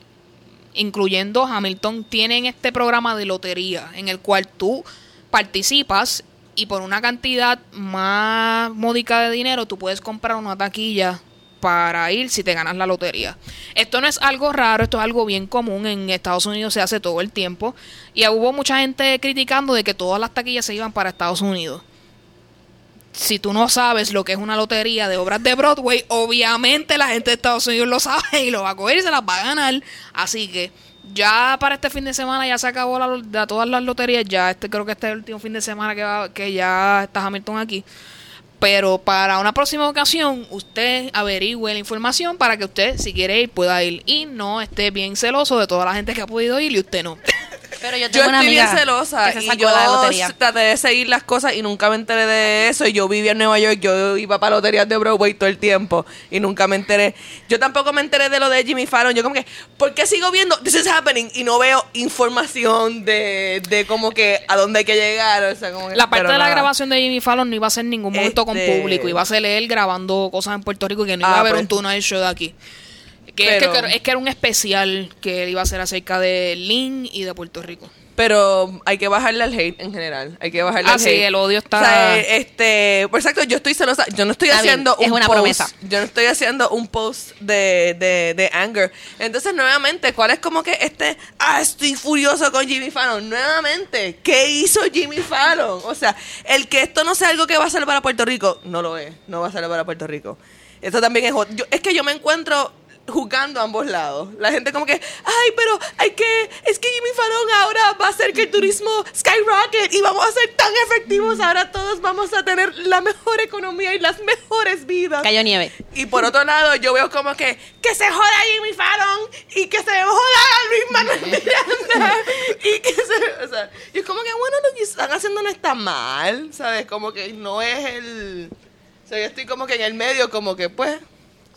incluyendo Hamilton, tienen este programa de lotería en el cual tú participas y por una cantidad más módica de dinero tú puedes comprar una taquilla para ir si te ganas la lotería. Esto no es algo raro, esto es algo bien común. En Estados Unidos se hace todo el tiempo. Y hubo mucha gente criticando de que todas las taquillas se iban para Estados Unidos. Si tú no sabes lo que es una lotería de obras de Broadway, obviamente la gente de Estados Unidos lo sabe y lo va a coger y se las va a ganar. Así que ya para este fin de semana ya se acabó la, de todas las loterías. Ya este creo que este es el último fin de semana que, va- que ya está Hamilton aquí. Pero para una próxima ocasión, usted averigüe la información para que usted, si quiere ir, pueda ir. Y no esté bien celoso de toda la gente que ha podido ir y usted no. Pero yo Yo tengo una estoy amiga bien celosa que se y sacó yo la lotería. traté de seguir las cosas y nunca me enteré de eso. Y yo vivía en Nueva York, yo iba para loterías de Broadway todo el tiempo y nunca me enteré. Yo tampoco me enteré de lo de Jimmy Fallon. Yo como que, ¿por qué sigo viendo This is Happening y no veo información de, de como que a dónde hay que llegar? O sea, como que- La parte de la nada. grabación de Jimmy Fallon no iba a ser en ningún momento con Este- público, iba a ser él grabando cosas en Puerto Rico y que no iba Ah, a haber pues. un Tonight Show de aquí. Que es, que, es que era un especial que él iba a hacer acerca de Lynn y de Puerto Rico. Pero hay que bajarle al hate en general. Hay que bajarle Ah, al sí, hate. el odio está- O sea, este, por exacto, yo estoy celosa. Yo no estoy Está bien, haciendo es un una post. promesa. Yo no estoy haciendo un post de, de, de anger. Entonces, nuevamente, ¿cuál es como que este. Ah, estoy furioso con Jimmy Fallon. Nuevamente, ¿qué hizo Jimmy Fallon? O sea, el que esto no sea algo que va a ser para Puerto Rico, no lo es. No va a ser para Puerto Rico. Esto también es. yo- es que yo me encuentro jugando a ambos lados. La gente como que, ay, pero hay que, es que Jimmy Fallon ahora va a hacer que el turismo skyrocket y vamos a ser tan efectivos, ahora todos vamos a tener la mejor economía y las mejores vidas. Cayó nieve. Y por otro lado, yo veo como que, que se joda Jimmy Fallon y que se joda Luis Manuel Miranda y que se, o sea, y es como que, bueno, lo que están haciendo no está mal, ¿sabes? Como que no es el, o sea, yo estoy como que en el medio, como que, pues,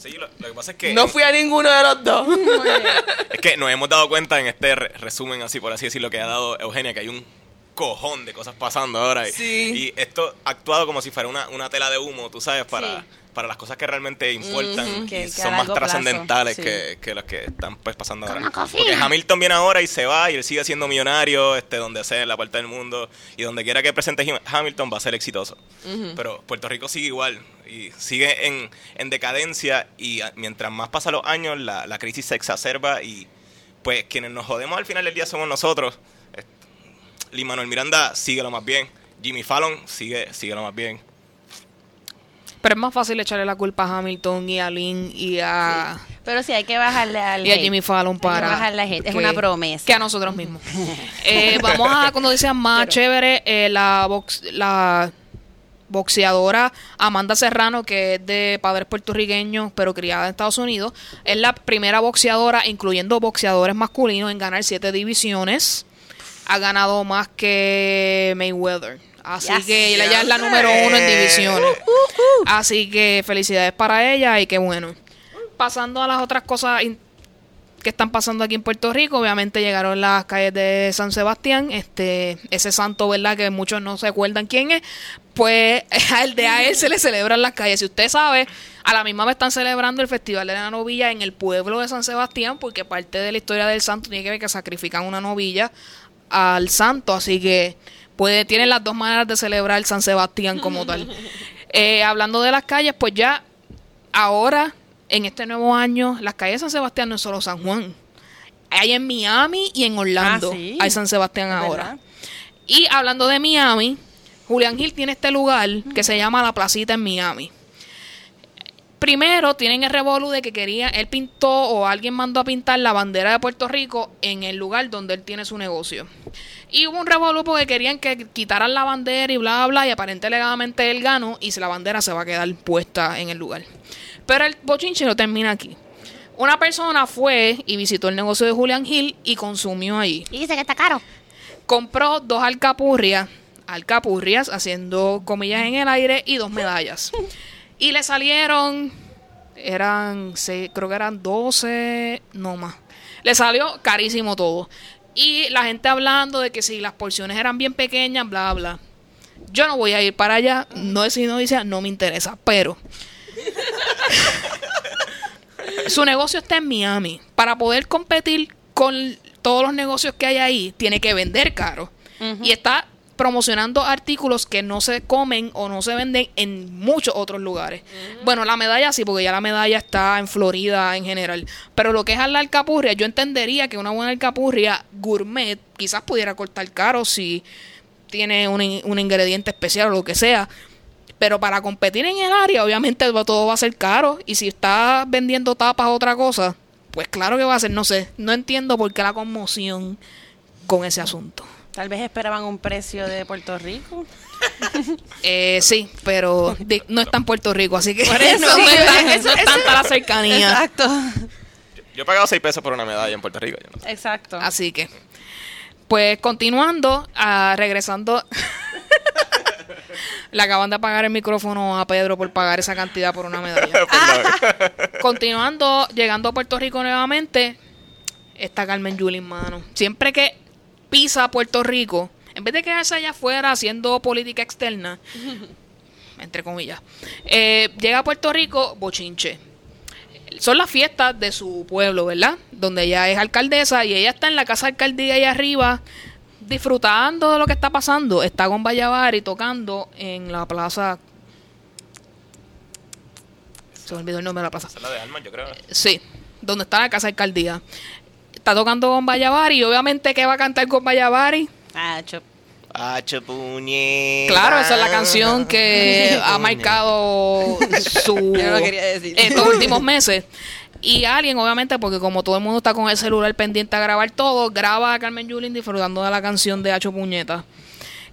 Sí, lo, lo que pasa es que no fui a ninguno de los dos. es que nos hemos dado cuenta en este re- resumen así por así decirlo que ha dado Eugenia que hay un cojón de cosas pasando ahora y, Sí. y esto actuado como si fuera una, una tela de humo, tú sabes, para, Sí. para las cosas que realmente importan y Que- que a son más trascendentales sí. que, que las que están pues pasando Como ahora. Porque Hamilton viene ahora y se va y él sigue siendo millonario, este donde sea, en la parte del mundo y donde quiera que presente Hamilton va a ser exitoso. Pero Puerto Rico sigue igual y sigue en, en decadencia y a- mientras más pasan los años la, la crisis se exacerba y pues quienes nos jodemos al final del día somos nosotros. Lin Manuel Miranda sigue lo más bien. Jimmy Fallon sigue, sigue lo más bien. Pero es más fácil echarle la culpa a Hamilton y a Lynn y a, Pero sí, hay que bajarle al y a. Jimmy Fallon Hay que para... bajarle al hate. Es que- una promesa. Que a nosotros mismos. Eh, vamos a cuando dicen más chévere, eh, la, box, la boxeadora Amanda Serrano, que es de padres puertorriqueños, pero criada en Estados Unidos, es la primera boxeadora, incluyendo boxeadores masculinos, en ganar siete divisiones. Ha ganado más que Mayweather. Así Yes. que ella ya es la número uno en divisiones. Así que felicidades para ella y qué bueno. Pasando a las otras cosas que están pasando aquí en Puerto Rico, obviamente llegaron las calles de San Sebastián, este ese santo, ¿verdad? Que muchos no se acuerdan quién es. Pues al de a él se le celebran las calles. Si usted sabe, a la misma vez están celebrando el Festival de la Novilla en el pueblo de San Sebastián, porque parte de la historia del santo tiene que ver que sacrifican una novilla al santo, así que puede, tienen las dos maneras de celebrar San Sebastián como tal. Eh, hablando de las calles, pues ya ahora, en este nuevo año, las calles de San Sebastián no es solo San Juan. Hay en Miami y en Orlando. Ah, sí. Hay San Sebastián ahora. verdad. Y hablando de Miami, Julián Gil tiene este lugar que se llama La Placita en Miami. Primero tienen el revolú de que quería, él pintó o alguien mandó a pintar la bandera de Puerto Rico en el lugar donde él tiene su negocio. Y hubo un revolú porque querían que quitaran la bandera y bla, bla, bla, y aparentemente él ganó y si la bandera se va a quedar puesta en el lugar. Pero el bochinche no termina aquí. Una persona fue y visitó el negocio de Julián Gil y consumió ahí Y dice que está caro. compró dos alcapurrias, alcapurrias, haciendo comillas en el aire, y dos medallas. Y le salieron, eran, creo que eran 12, no más. Le salió carísimo todo. Y la gente hablando de que si las porciones eran bien pequeñas, bla, bla. Yo no voy a ir para allá, no es noticia, no me interesa, pero su negocio está en Miami. Para poder competir con todos los negocios que hay ahí, tiene que vender caro. Y está promocionando artículos que no se comen o no se venden en muchos otros lugares. Bueno, la medalla sí, porque ya la medalla está en Florida en general. Pero lo que es la alcapurria, yo entendería que una buena alcapurria gourmet quizás pudiera cortar caro si tiene un, un ingrediente especial o lo que sea. Pero para competir en el área, obviamente todo va a ser caro. Y si está vendiendo tapas o otra cosa, pues claro que va a ser, no sé. No entiendo por qué la conmoción con ese asunto. Tal vez esperaban un precio de Puerto Rico. Eh, sí, pero no está en Puerto Rico, así que Por eso, no, no es, tan- eso- no es eso- tanta la cercanía. Exacto. Yo he pagado 6 pesos por una medalla en Puerto Rico. yo no sé. Exacto. Así que, pues continuando, ah, regresando. Le acaban de pagar el micrófono a Pedro por pagar esa cantidad por una medalla. Continuando, llegando a Puerto Rico nuevamente, está Carmen Yulín, mano. Siempre que pisa Puerto Rico, en vez de quedarse allá afuera haciendo política externa, entre comillas, eh, llega a Puerto Rico, bochinche. Son las fiestas de su pueblo, ¿verdad? Donde ella es alcaldesa y ella está en la casa alcaldía allá arriba disfrutando de lo que está pasando. Está con Vallavari tocando en la plaza. Se me olvidó el nombre de la plaza. La de Alman, yo creo. Sí, donde está la casa alcaldía. Está tocando con Vallavari y obviamente que va a cantar con Vallavari. Ah, chup. Hacho puñeta. Claro, esa es la canción que ha marcado su Yo no lo quería decir. estos últimos meses. Y alguien, obviamente, porque como todo el mundo está con el celular pendiente a grabar todo, graba a Carmen Yulín disfrutando de la canción de Hacho Puñeta.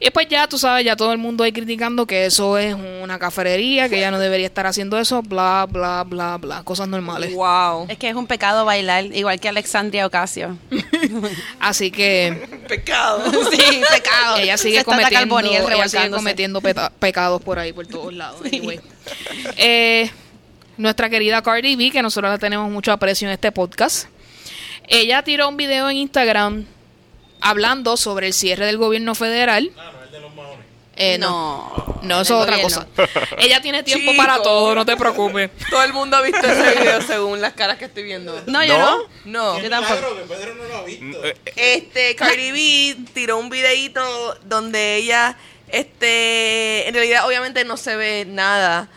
Y pues ya, tú sabes, ya todo el mundo ahí criticando que eso es una caferería, que ella no debería estar haciendo eso, bla, bla, bla, bla, cosas normales. Wow. Es que es un pecado bailar, igual que Alexandria Ocasio. Así que Pecado. sí, pecado. ella sigue Se cometiendo, ella sigue cometiendo peta- pecados por ahí, por todos lados. anyway. Eh, nuestra querida Cardi B, que nosotros la tenemos mucho aprecio en este podcast, ella tiró un video en Instagram hablando sobre el cierre del gobierno federal. Eh, no, No. no, eso es otra cosa. Ella tiene tiempo Chico. para todo, no te preocupes. Todo el mundo ha visto ese video según las caras que estoy viendo. No, yo ¿No? no. No. Yo tampoco. que Pedro no lo ha visto. Eh, Este, Cardi B tiró un videito donde ella, este, en realidad obviamente no se ve nada,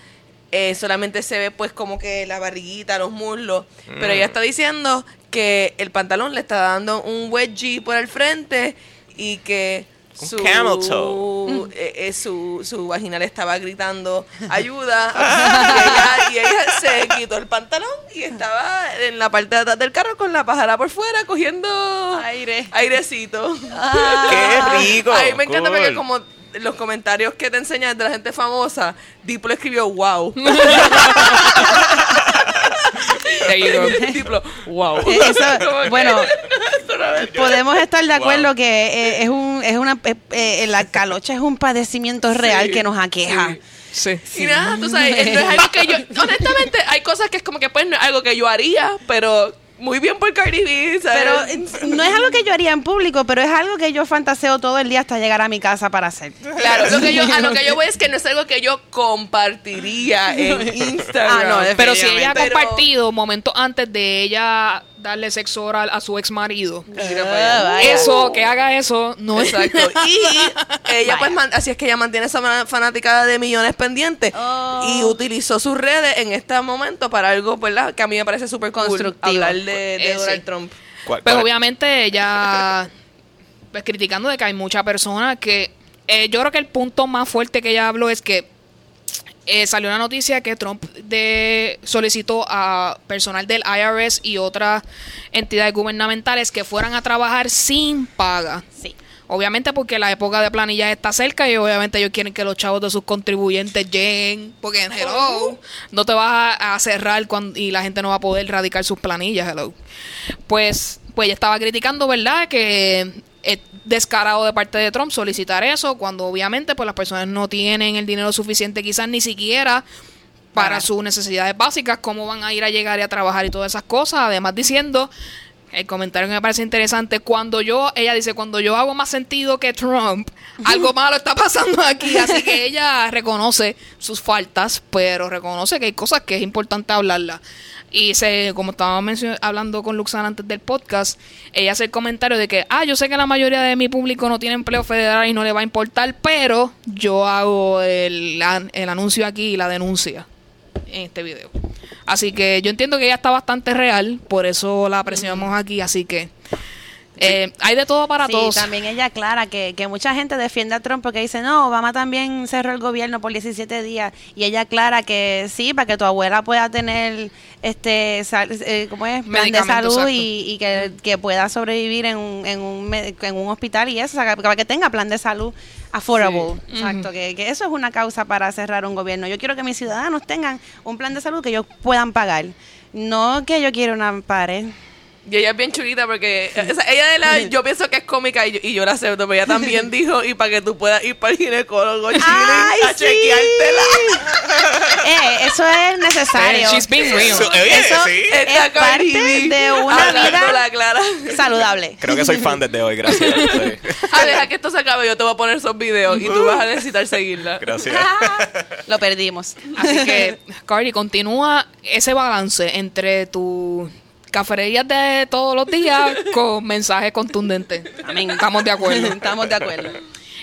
eh, solamente se ve pues como que la barriguita, los muslos, pero ella está diciendo que el pantalón le está dando un wedgie por el frente y que su, camel toe. eh, eh, su, su vagina le estaba gritando ayuda y, ella, y ella se quitó el pantalón y estaba en la parte de atrás del carro con la pajara por fuera cogiendo Aire. airecito. ¡Qué rico! A mí me encanta Cool. porque como los comentarios que te enseñan de la gente famosa, Diplo escribió wow. Diplo, wow. Eh, eso- bueno, podemos estar de acuerdo Wow. que eh, es un es una eh, eh, la calocha es un padecimiento real que nos aqueja. Sí. Y nada, tú sabes, no es algo que yo. Honestamente, hay cosas que es como que, pues, no es algo que yo haría, pero muy bien por Cardi B, ¿sabes? Pero no es algo que yo haría en público, pero es algo que yo fantaseo todo el día hasta llegar a mi casa para hacer. Claro, lo que yo, a lo que yo voy es que no es algo que yo compartiría en Instagram. Ah, no, Pero si ella ha compartido momentos antes de ella darle sexo oral a su ex marido, vaya. eso, que haga eso, no es. Exacto. Y ella, pues, man- así es que ella mantiene esa fan- fanaticada de millones pendientes. Oh. Y utilizó sus redes en este momento para algo, ¿verdad? Que a mí me parece súper Constructivo. hablar de, de Eh, Donald sí. Trump. ¿Cuál- Pues cuál- obviamente ella, pues criticando de que hay muchas personas que, eh, yo creo que el punto más fuerte que ella habló es que eh, salió una noticia que Trump de, solicitó a personal del IRS y otras entidades gubernamentales que fueran a trabajar sin paga. Sí. Obviamente porque la época de planillas está cerca y obviamente ellos quieren que los chavos de sus contribuyentes lleguen, porque hello, no te vas a, a cerrar cuando, y la gente no va a poder radicar sus planillas, hello. Pues, pues ella estaba criticando, ¿verdad? Que es descarado de parte de Trump solicitar eso cuando obviamente pues las personas no tienen el dinero suficiente quizás ni siquiera para Para. sus necesidades básicas, cómo van a ir a llegar y a trabajar y todas esas cosas, además diciendo el comentario que me parece interesante, cuando yo, ella dice, cuando yo hago más sentido que Trump, algo malo está pasando aquí, así que ella reconoce sus faltas, pero reconoce que hay cosas que es importante hablarlas. Y se, como estábamos hablando con Luxana antes del podcast, ella hace el comentario de que, ah, yo sé que la mayoría de mi público no tiene empleo federal y no le va a importar, pero yo hago el, el anuncio aquí y la denuncia en este video. Así que yo entiendo que ella está bastante real, por eso la apreciamos aquí, así que eh, hay de todo para sí, todos. también ella aclara que, que mucha gente defiende a Trump porque dice, no, Obama también cerró el gobierno por 17 días. Y ella aclara que sí, para que tu abuela pueda tener, este, sal- eh, ¿cómo es? Plan de salud y, y que, que pueda sobrevivir en un, en, un, en un hospital y eso, o sea, para que tenga plan de salud affordable. Exacto, que, que eso es una causa para cerrar un gobierno. Yo quiero que mis ciudadanos tengan un plan de salud que ellos puedan pagar. No que yo quiera una pared. Y ella es bien chulita porque o sea, ella de la, yo pienso que es cómica y yo, y yo la acepto, pero ella también dijo y para que tú puedas ir para el ginecólogo ¡Ay, a sí! chequeártela. Eh, eso es necesario. She's being real. Eso sí. es parte de una vida clara. saludable. Creo que soy fan desde hoy, gracias. Sí. Ah, deja que esto se acabe, yo te voy a poner esos videos y tú vas a necesitar seguirla. Gracias. Lo perdimos. Así que, Cardi, continúa ese balance entre tus cafeterías de todos los días con mensajes contundentes. Amén. Estamos de acuerdo. Estamos de acuerdo.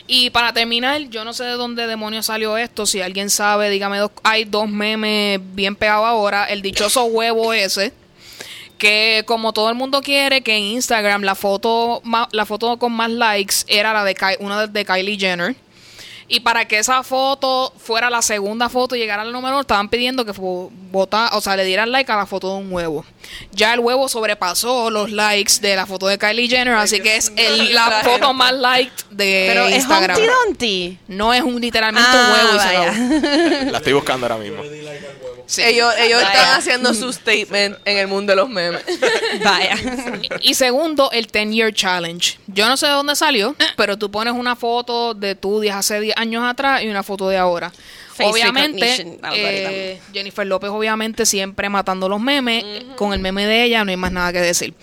Y para terminar, yo no sé de dónde demonios salió esto. Si alguien sabe, dígame dos. Hay dos memes bien pegados ahora. El dichoso huevo ese. Que como todo el mundo quiere que en Instagram la foto, la foto con más likes era la de Ky- una de Kylie Jenner. Y para que esa foto fuera la segunda foto y llegara al número, estaban pidiendo que vota- o sea, le dieran like a la foto de un huevo. Ya el huevo sobrepasó los likes de la foto de Kylie Jenner, así que es el- la foto más liked de Pero es Instagram. Humpty Dumpty. No es un literalmente un Ah, huevo y se vaya. acabó. La estoy buscando ahora mismo. Sí. Ellos, ellos Vaya. están haciendo su statement en el mundo de los memes. Vaya. Y segundo, el 10 Year Challenge. Yo no sé de dónde salió, pero tú pones una foto de tú 10 hace 10 años atrás y una foto de ahora. Face obviamente, eh, Jennifer López obviamente siempre matando los memes. Con el meme de ella no hay más nada que decir.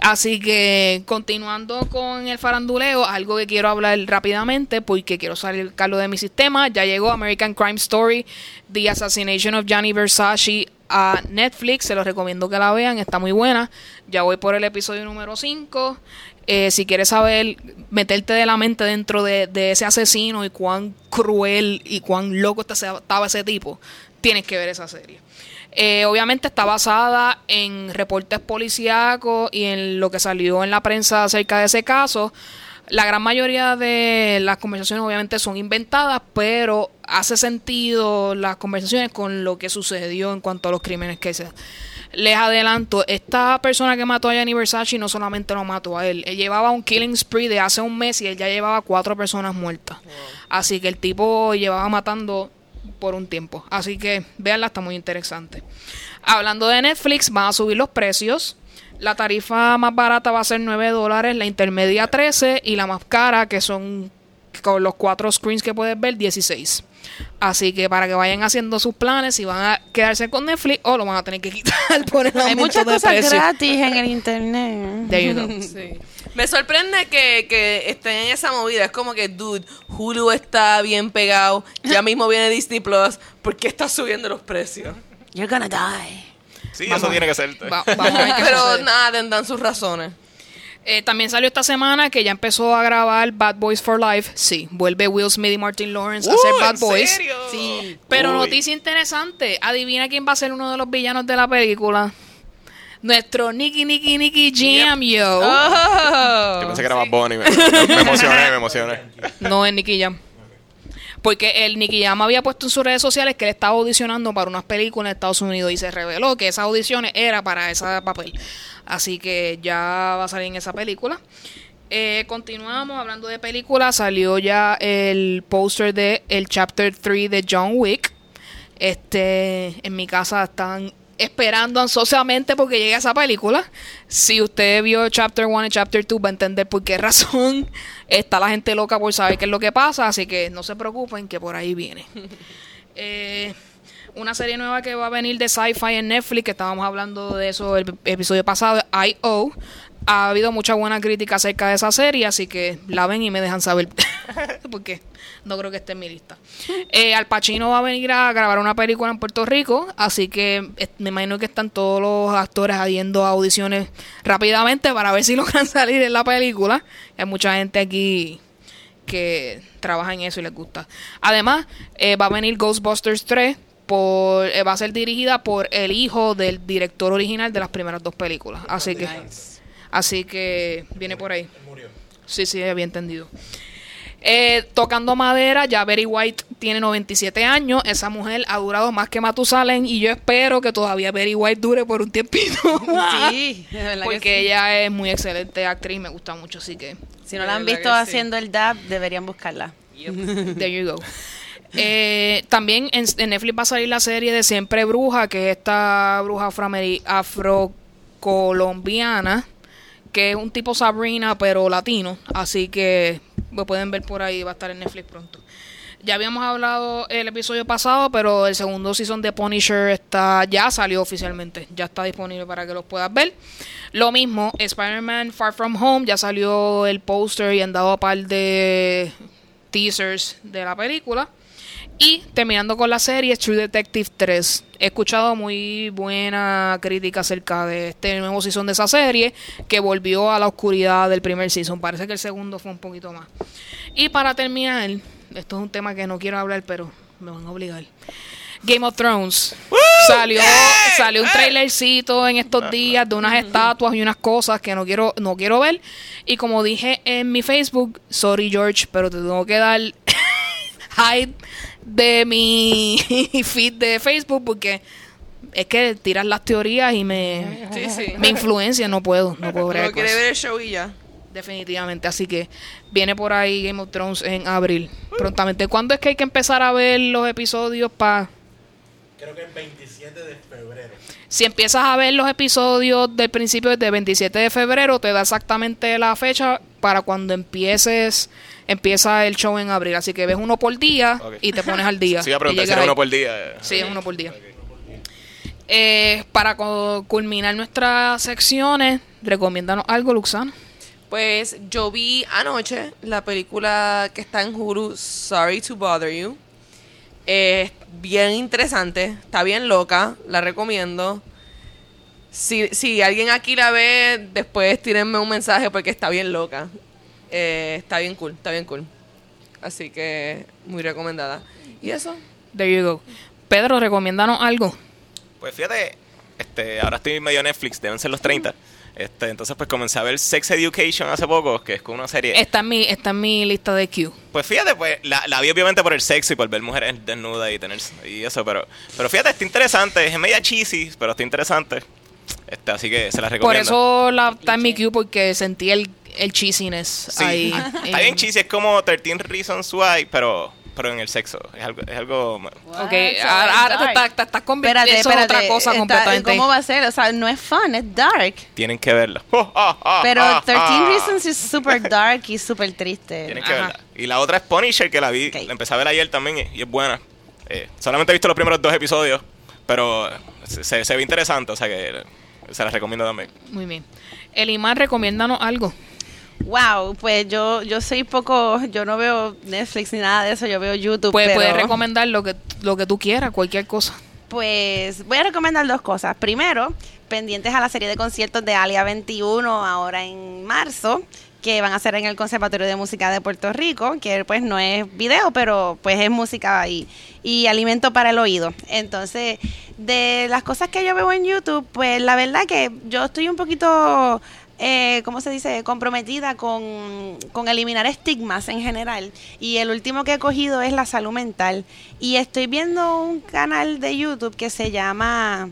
Así que continuando con el faranduleo, algo que quiero hablar rápidamente porque quiero salir Carlos de mi sistema. Ya llegó American Crime Story, The Assassination of Gianni Versace a Netflix. Se los recomiendo que la vean, está muy buena. Ya voy por el episodio número 5. Eh, si quieres saber, meterte de la mente dentro de, ese asesino y cuán cruel y cuán loco estaba ese tipo, tienes que ver esa serie. Eh, obviamente está basada en reportes policíacos y en lo que salió en la prensa acerca de ese caso. La gran mayoría de las conversaciones obviamente son inventadas, pero hace sentido las conversaciones con lo que sucedió en cuanto a los crímenes que se... Les adelanto, esta persona que mató a Gianni Versace no solamente lo mató a él, él llevaba un killing spree de hace un mes y él ya llevaba cuatro personas muertas. Así que el tipo llevaba matando por un tiempo. Así que véanla, está muy interesante. Hablando de Netflix, van a subir los precios. La tarifa más barata va a ser 9 dólares, la intermedia 13 y la más cara, que son con los cuatro screens que puedes ver, 16. Así que para que vayan haciendo sus planes, si van a quedarse con Netflix o lo van a tener que quitar por el Hay muchas de cosas precio. gratis en el internet. There you go. Sí. Me sorprende que, que estén en esa movida. Es como que, dude, Hulu está bien pegado. Ya mismo viene Disney Plus. ¿Por qué está subiendo los precios? You're gonna die. Sí, Vamos eso tiene que ser. Va- vamos a ver qué Pero sucede. nada, tendrán sus razones. Eh, también salió esta semana que ya empezó a grabar Bad Boys for Life. Sí, vuelve Will Smith y Martin Lawrence a hacer Bad ¿en Boys. serio? Sí. Pero Uy. noticia interesante, adivina quién va a ser uno de los villanos de la película. Nuestro Nicky Nicky Nicky Jam, yo. Oh. Yo pensé que era más Bonnie. Me, me- me emocioné, me emocioné. No es Nicky Jam. Porque el Nicky Jam había puesto en sus redes sociales que él estaba audicionando para unas películas en Estados Unidos y se reveló que esas audiciones era para ese papel. Así que ya va a salir en esa película. Eh, continuamos hablando de películas. Salió ya el póster de el Chapter 3 de John Wick. Este, en mi casa están esperando ansiosamente porque llegue esa película. Si usted vio Chapter 1 y Chapter 2 va a entender por qué razón está la gente loca por saber qué es lo que pasa, así que no se preocupen que por ahí viene. Eh, una serie nueva que va a venir de sci-fi en Netflix, que estábamos hablando de eso el episodio pasado, I.O. Ha habido mucha buena crítica acerca de esa serie, así que la ven y me dejan saber. Porque no creo que esté en mi lista. Eh, Al Pacino va a venir a grabar una película en Puerto Rico, así que eh, me imagino que están todos los actores haciendo audiciones rápidamente para ver si logran salir en la película. Hay mucha gente aquí que trabaja en eso y les gusta. Además, eh, va a venir Ghostbusters 3. Por, eh, va a ser dirigida por el hijo del director original de las primeras dos películas. Así que, así que viene por ahí. Sí, sí, había entendido. Eh, tocando madera, ya Betty White tiene 97 años. Esa mujer ha durado más que Matusalén y yo espero que todavía Betty White dure por un tiempito. Sí, de verdad que Porque sí. ella es muy excelente actriz y me gusta mucho, así que Si no la han visto sí. haciendo el dab, deberían buscarla. There you go. Eh, también en, Netflix va a salir la serie de Siempre Bruja, que es esta bruja afrocolombiana, que es un tipo Sabrina, pero latino. Así que lo pueden ver por ahí, va a estar en Netflix pronto. Ya habíamos hablado el episodio pasado, pero el segundo season de Punisher está ya salió oficialmente. Ya está disponible para que los puedas ver. Lo mismo, Spider-Man Far From Home, ya salió el póster y han dado un par de teasers de la película. Y terminando con la serie True Detective 3. He escuchado muy buena crítica acerca de este nuevo season de esa serie que volvió a la oscuridad del primer season. Parece que el segundo fue un poquito más. Y para terminar, esto es un tema que no quiero hablar, pero me van a obligar. Game of Thrones. Salió, salió un trailercito en estos días de unas estatuas y unas cosas que no quiero, no quiero ver. Y como dije en mi Facebook, sorry George, pero te tengo que dar hide de mi feed de Facebook porque es que tiras las teorías y me, Sí, sí. me influencia, no puedo, no puedo No quiere eso. ver el show y ya. Definitivamente, así que viene por ahí Game of Thrones en abril, prontamente. ¿Cuándo es que hay que empezar a ver los episodios para Creo que el 27 de febrero. si empiezas a ver los episodios del principio desde 27 de febrero, te da exactamente la fecha para cuando empieces, empieza el show en abril. Así que ves uno por día y te pones al día. Sí, a preguntar si era uno por día. Sí, es uno por día. Eh, para culminar nuestras secciones, recomiéndanos algo, Luxana. Pues yo vi anoche la película que está en Hulu, Sorry to Bother You. Es bien interesante, está bien loca, la recomiendo. Si, si alguien aquí la ve, después tírenme un mensaje porque está bien loca. Eh, está bien cool, está bien cool. Así que muy recomendada. ¿Y eso? There you go. Pedro, recomiéndanos algo. Pues fíjate, este, ahora estoy medio Netflix, deben ser los 30. Este, entonces pues comencé a ver Sex Education hace poco, que es como una serie. Está en mi, está en mi lista de Q. Pues fíjate, pues la, la vi obviamente por el sexo y por ver mujeres desnudas y tener y eso, pero pero fíjate, está interesante, es media cheesy, pero está interesante. Este, así que se la Por recomiendo. eso la, está en mi Q, porque sentí el, el cheesiness Sí, ahí. está en- bien cheesy, es como 13 Reasons Why, pero pero en el sexo. Es algo, es algo Ok, So ahora, ahora te, dark. estás- te estás convirtiendo. Espérate. otra cosa está- completamente. ¿Cómo va a ser? O sea, no es fun, es dark. tienen que verla. Pero 13 Reasons es super dark y super triste. Tienen que Ajá. verla. Y la otra es Punisher, que la vi, Ok. la empecé a ver ayer también y, es buena. Eh, solamente he visto los primeros dos episodios, pero se, se- se ve interesante, o sea que se las recomiendo también. Muy bien. Elimar, recomiéndanos algo. Wow, pues yo yo soy poco, yo no veo Netflix ni nada de eso, yo veo YouTube. Pues pero, puedes recomendar lo que, lo que tú quieras, cualquier cosa. Pues voy a recomendar dos cosas. Primero, pendientes a la serie de conciertos de Alia 21 ahora en marzo, que van a ser en el Conservatorio de Música de Puerto Rico, que pues no es video, pero pues es música y, y alimento para el oído. Entonces, de las cosas que yo veo en YouTube, pues la verdad que yo estoy un poquito eh, ¿cómo se dice? Comprometida con, con eliminar estigmas en general. Y el último que he cogido es la salud mental. Y estoy viendo un canal de YouTube que se llama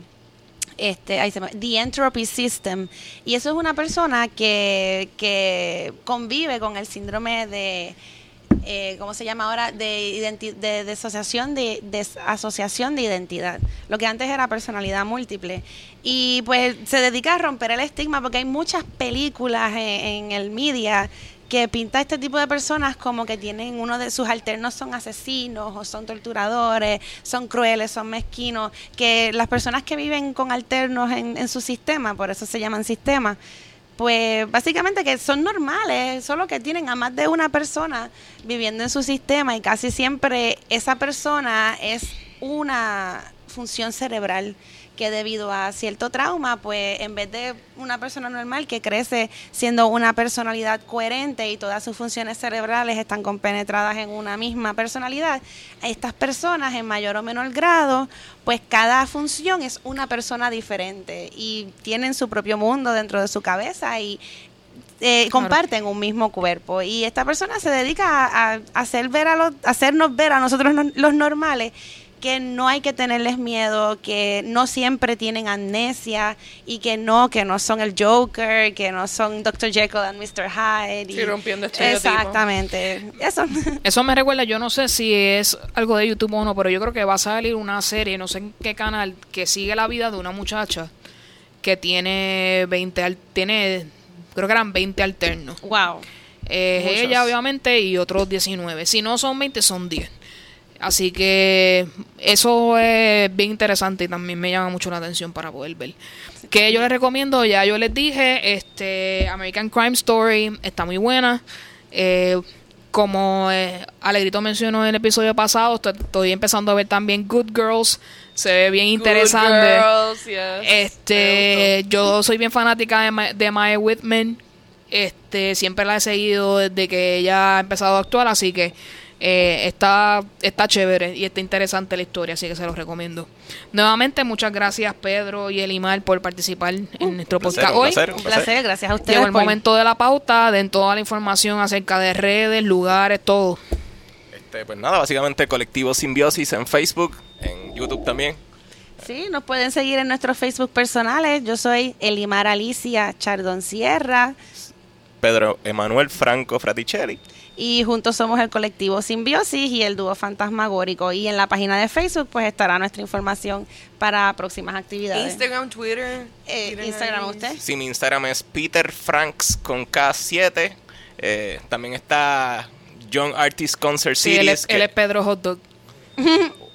este, ahí se me- The Entropy System. Y eso es una persona que, que convive con el síndrome de, eh, ¿cómo se llama ahora? De, de desasociación de, desasociación de identidad. Lo que antes era personalidad múltiple. Y pues se dedica a romper el estigma porque hay muchas películas en, el media que pinta este tipo de personas como que tienen uno de sus alternos son asesinos o son torturadores, son crueles, son mezquinos, que las personas que viven con alternos en, en su sistema, por eso se llaman sistemas, pues básicamente que son normales, solo que tienen a más de una persona viviendo en su sistema y casi siempre esa persona es una función cerebral que debido a cierto trauma, pues en vez de una persona normal que crece siendo una personalidad coherente y todas sus funciones cerebrales están compenetradas en una misma personalidad, estas personas en mayor o menor grado, pues cada función es una persona diferente y tienen su propio mundo dentro de su cabeza y eh, comparten un mismo cuerpo. Y esta persona se dedica a, a hacer ver a los, hacernos ver a nosotros no- los normales que no hay que tenerles miedo, que no siempre tienen amnesia y que no, que no son el Joker, que no son Dr. Jekyll and Mr. Hyde. y- Sí, rompiendo estereotipos. Exactamente. Eso. Eso me recuerda, yo no sé si es algo de YouTube o no, pero yo creo que va a salir una serie, no sé en qué canal, que sigue la vida de una muchacha que tiene 20, al- tiene, creo que eran 20 alternos. wow. Ella, obviamente, y otros 19. Si no son 20, son 10. Así que eso es bien interesante y también me llama mucho la atención para poder ver. Que yo les recomiendo, ya yo les dije, este American Crime Story está muy buena. Eh, como eh, Alegrito mencionó en el episodio pasado, estoy, estoy empezando a ver también Good Girls. Se ve bien interesante. Good girls, yes. Este, yo soy bien fanática de, Ma- de Mae Whitman. Este, siempre la he seguido desde que ella ha empezado a actuar, así que eh, está, está chévere y está interesante la historia, así que se los recomiendo. Nuevamente, muchas gracias Pedro y Elimar por participar en nuestro placer, podcast un hoy. placer. Un placer, gracias a ustedes. Llegó el por- momento de la pauta, den toda la información acerca de redes, lugares, todo. Este, pues nada, básicamente Colectivo Simbiosis en Facebook, en YouTube también. Sí, nos pueden seguir en nuestros Facebook personales. Yo soy Elimar Alicia Chardón Sierra Pedro Emanuel Franco Fraticelli. Y juntos somos el colectivo Simbiosis y el dúo Fantasmagórico. Y en la página de Facebook pues estará nuestra información para próximas actividades. Instagram, Twitter. Eh, ¿tienen Instagram usted. Sí, mi Instagram es Peter Franks con K7. Eh, también está Young Artist Concert Sí, él, Series. es, que- él es Pedro Hot Dog.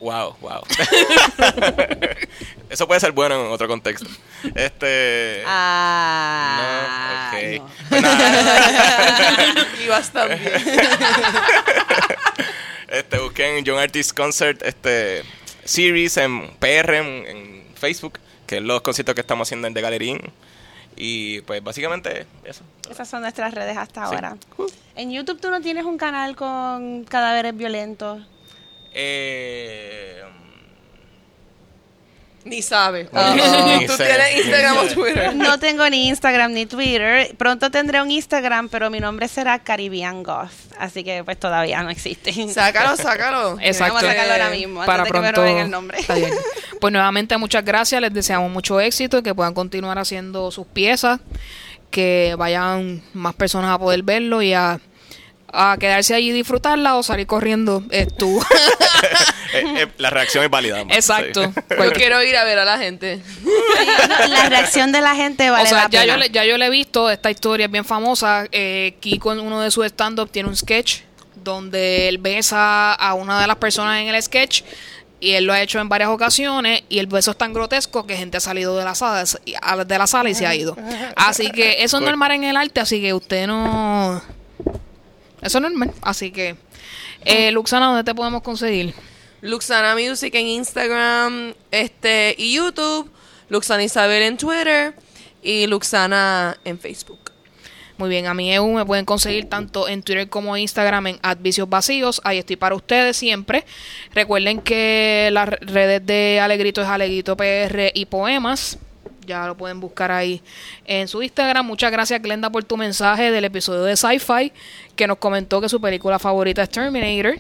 Wow, wow. Eso puede ser bueno en otro contexto. Este. Ah, no, ok. no. Pues nada. Y bastante. este, busquen Young Artist Concert este, Series en PR en, en Facebook, que es los conciertos que estamos haciendo en The Gallery Inn. Y pues básicamente eso. Esas son nuestras redes hasta Sí. ahora. En YouTube tú no tienes un canal con cadáveres violentos. Eh, Ni sabe. Ni Ah, Tú tienes Instagram o Twitter. No tengo ni Instagram ni Twitter. Pronto tendré un Instagram, pero mi nombre será Caribbean Goth. Así que pues todavía no existe. Sácalo, sácalo. Exacto. Vamos a sacarlo ahora mismo, Para antes de que me pronto. el nombre. Está bien. Pues nuevamente muchas gracias, les deseamos mucho éxito y que puedan continuar haciendo sus piezas, que vayan más personas a poder verlo y a a quedarse allí y disfrutarla o salir corriendo es tú. Eh, eh, la reacción es válida. Exacto. sí. Yo quiero ir a ver a la gente. La reacción de la gente vale o sea, la ya pena. yo, le, ya yo le he visto, esta historia es bien famosa. Eh, Kiko en uno de sus stand-up tiene un sketch donde él besa a una de las personas en el sketch y él lo ha hecho en varias ocasiones y el beso es tan grotesco que gente ha salido de la sala, de la sala y se ha ido. Así que eso es Cool. normal en el arte, así que usted no... Eso es normal, así que... Eh, Luxana, ¿dónde te podemos conseguir? Luxana Music en Instagram este y YouTube. Luxana Isabel en Twitter. Y Luxana en Facebook. Muy bien, a mi EU me pueden conseguir tanto en Twitter como en Instagram en Advicios Vacíos. Ahí estoy para ustedes siempre. Recuerden que las redes de Alegrito es Alegrito PR y Poemas. Ya lo pueden buscar ahí en su Instagram. Muchas gracias, Glenda, por tu mensaje del episodio de Sci-Fi, que nos comentó que su película favorita es Terminator.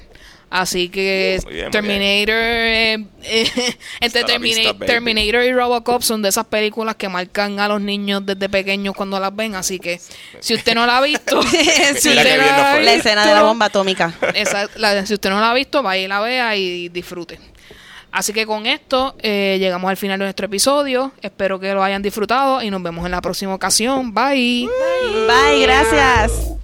Así que Muy bien, muy Terminator, eh, eh, entre Termina- vista. Terminator y Robocop son de esas películas que marcan a los niños desde pequeños cuando las ven. Así que si usted no la ha visto, si no la. La escena de la bomba atómica. esa- la- si usted no la ha visto, vaya y la vea y disfrute. Así que con esto eh, llegamos al final de nuestro episodio. Espero que lo hayan disfrutado y nos vemos en la próxima ocasión. Bye. Bye, gracias.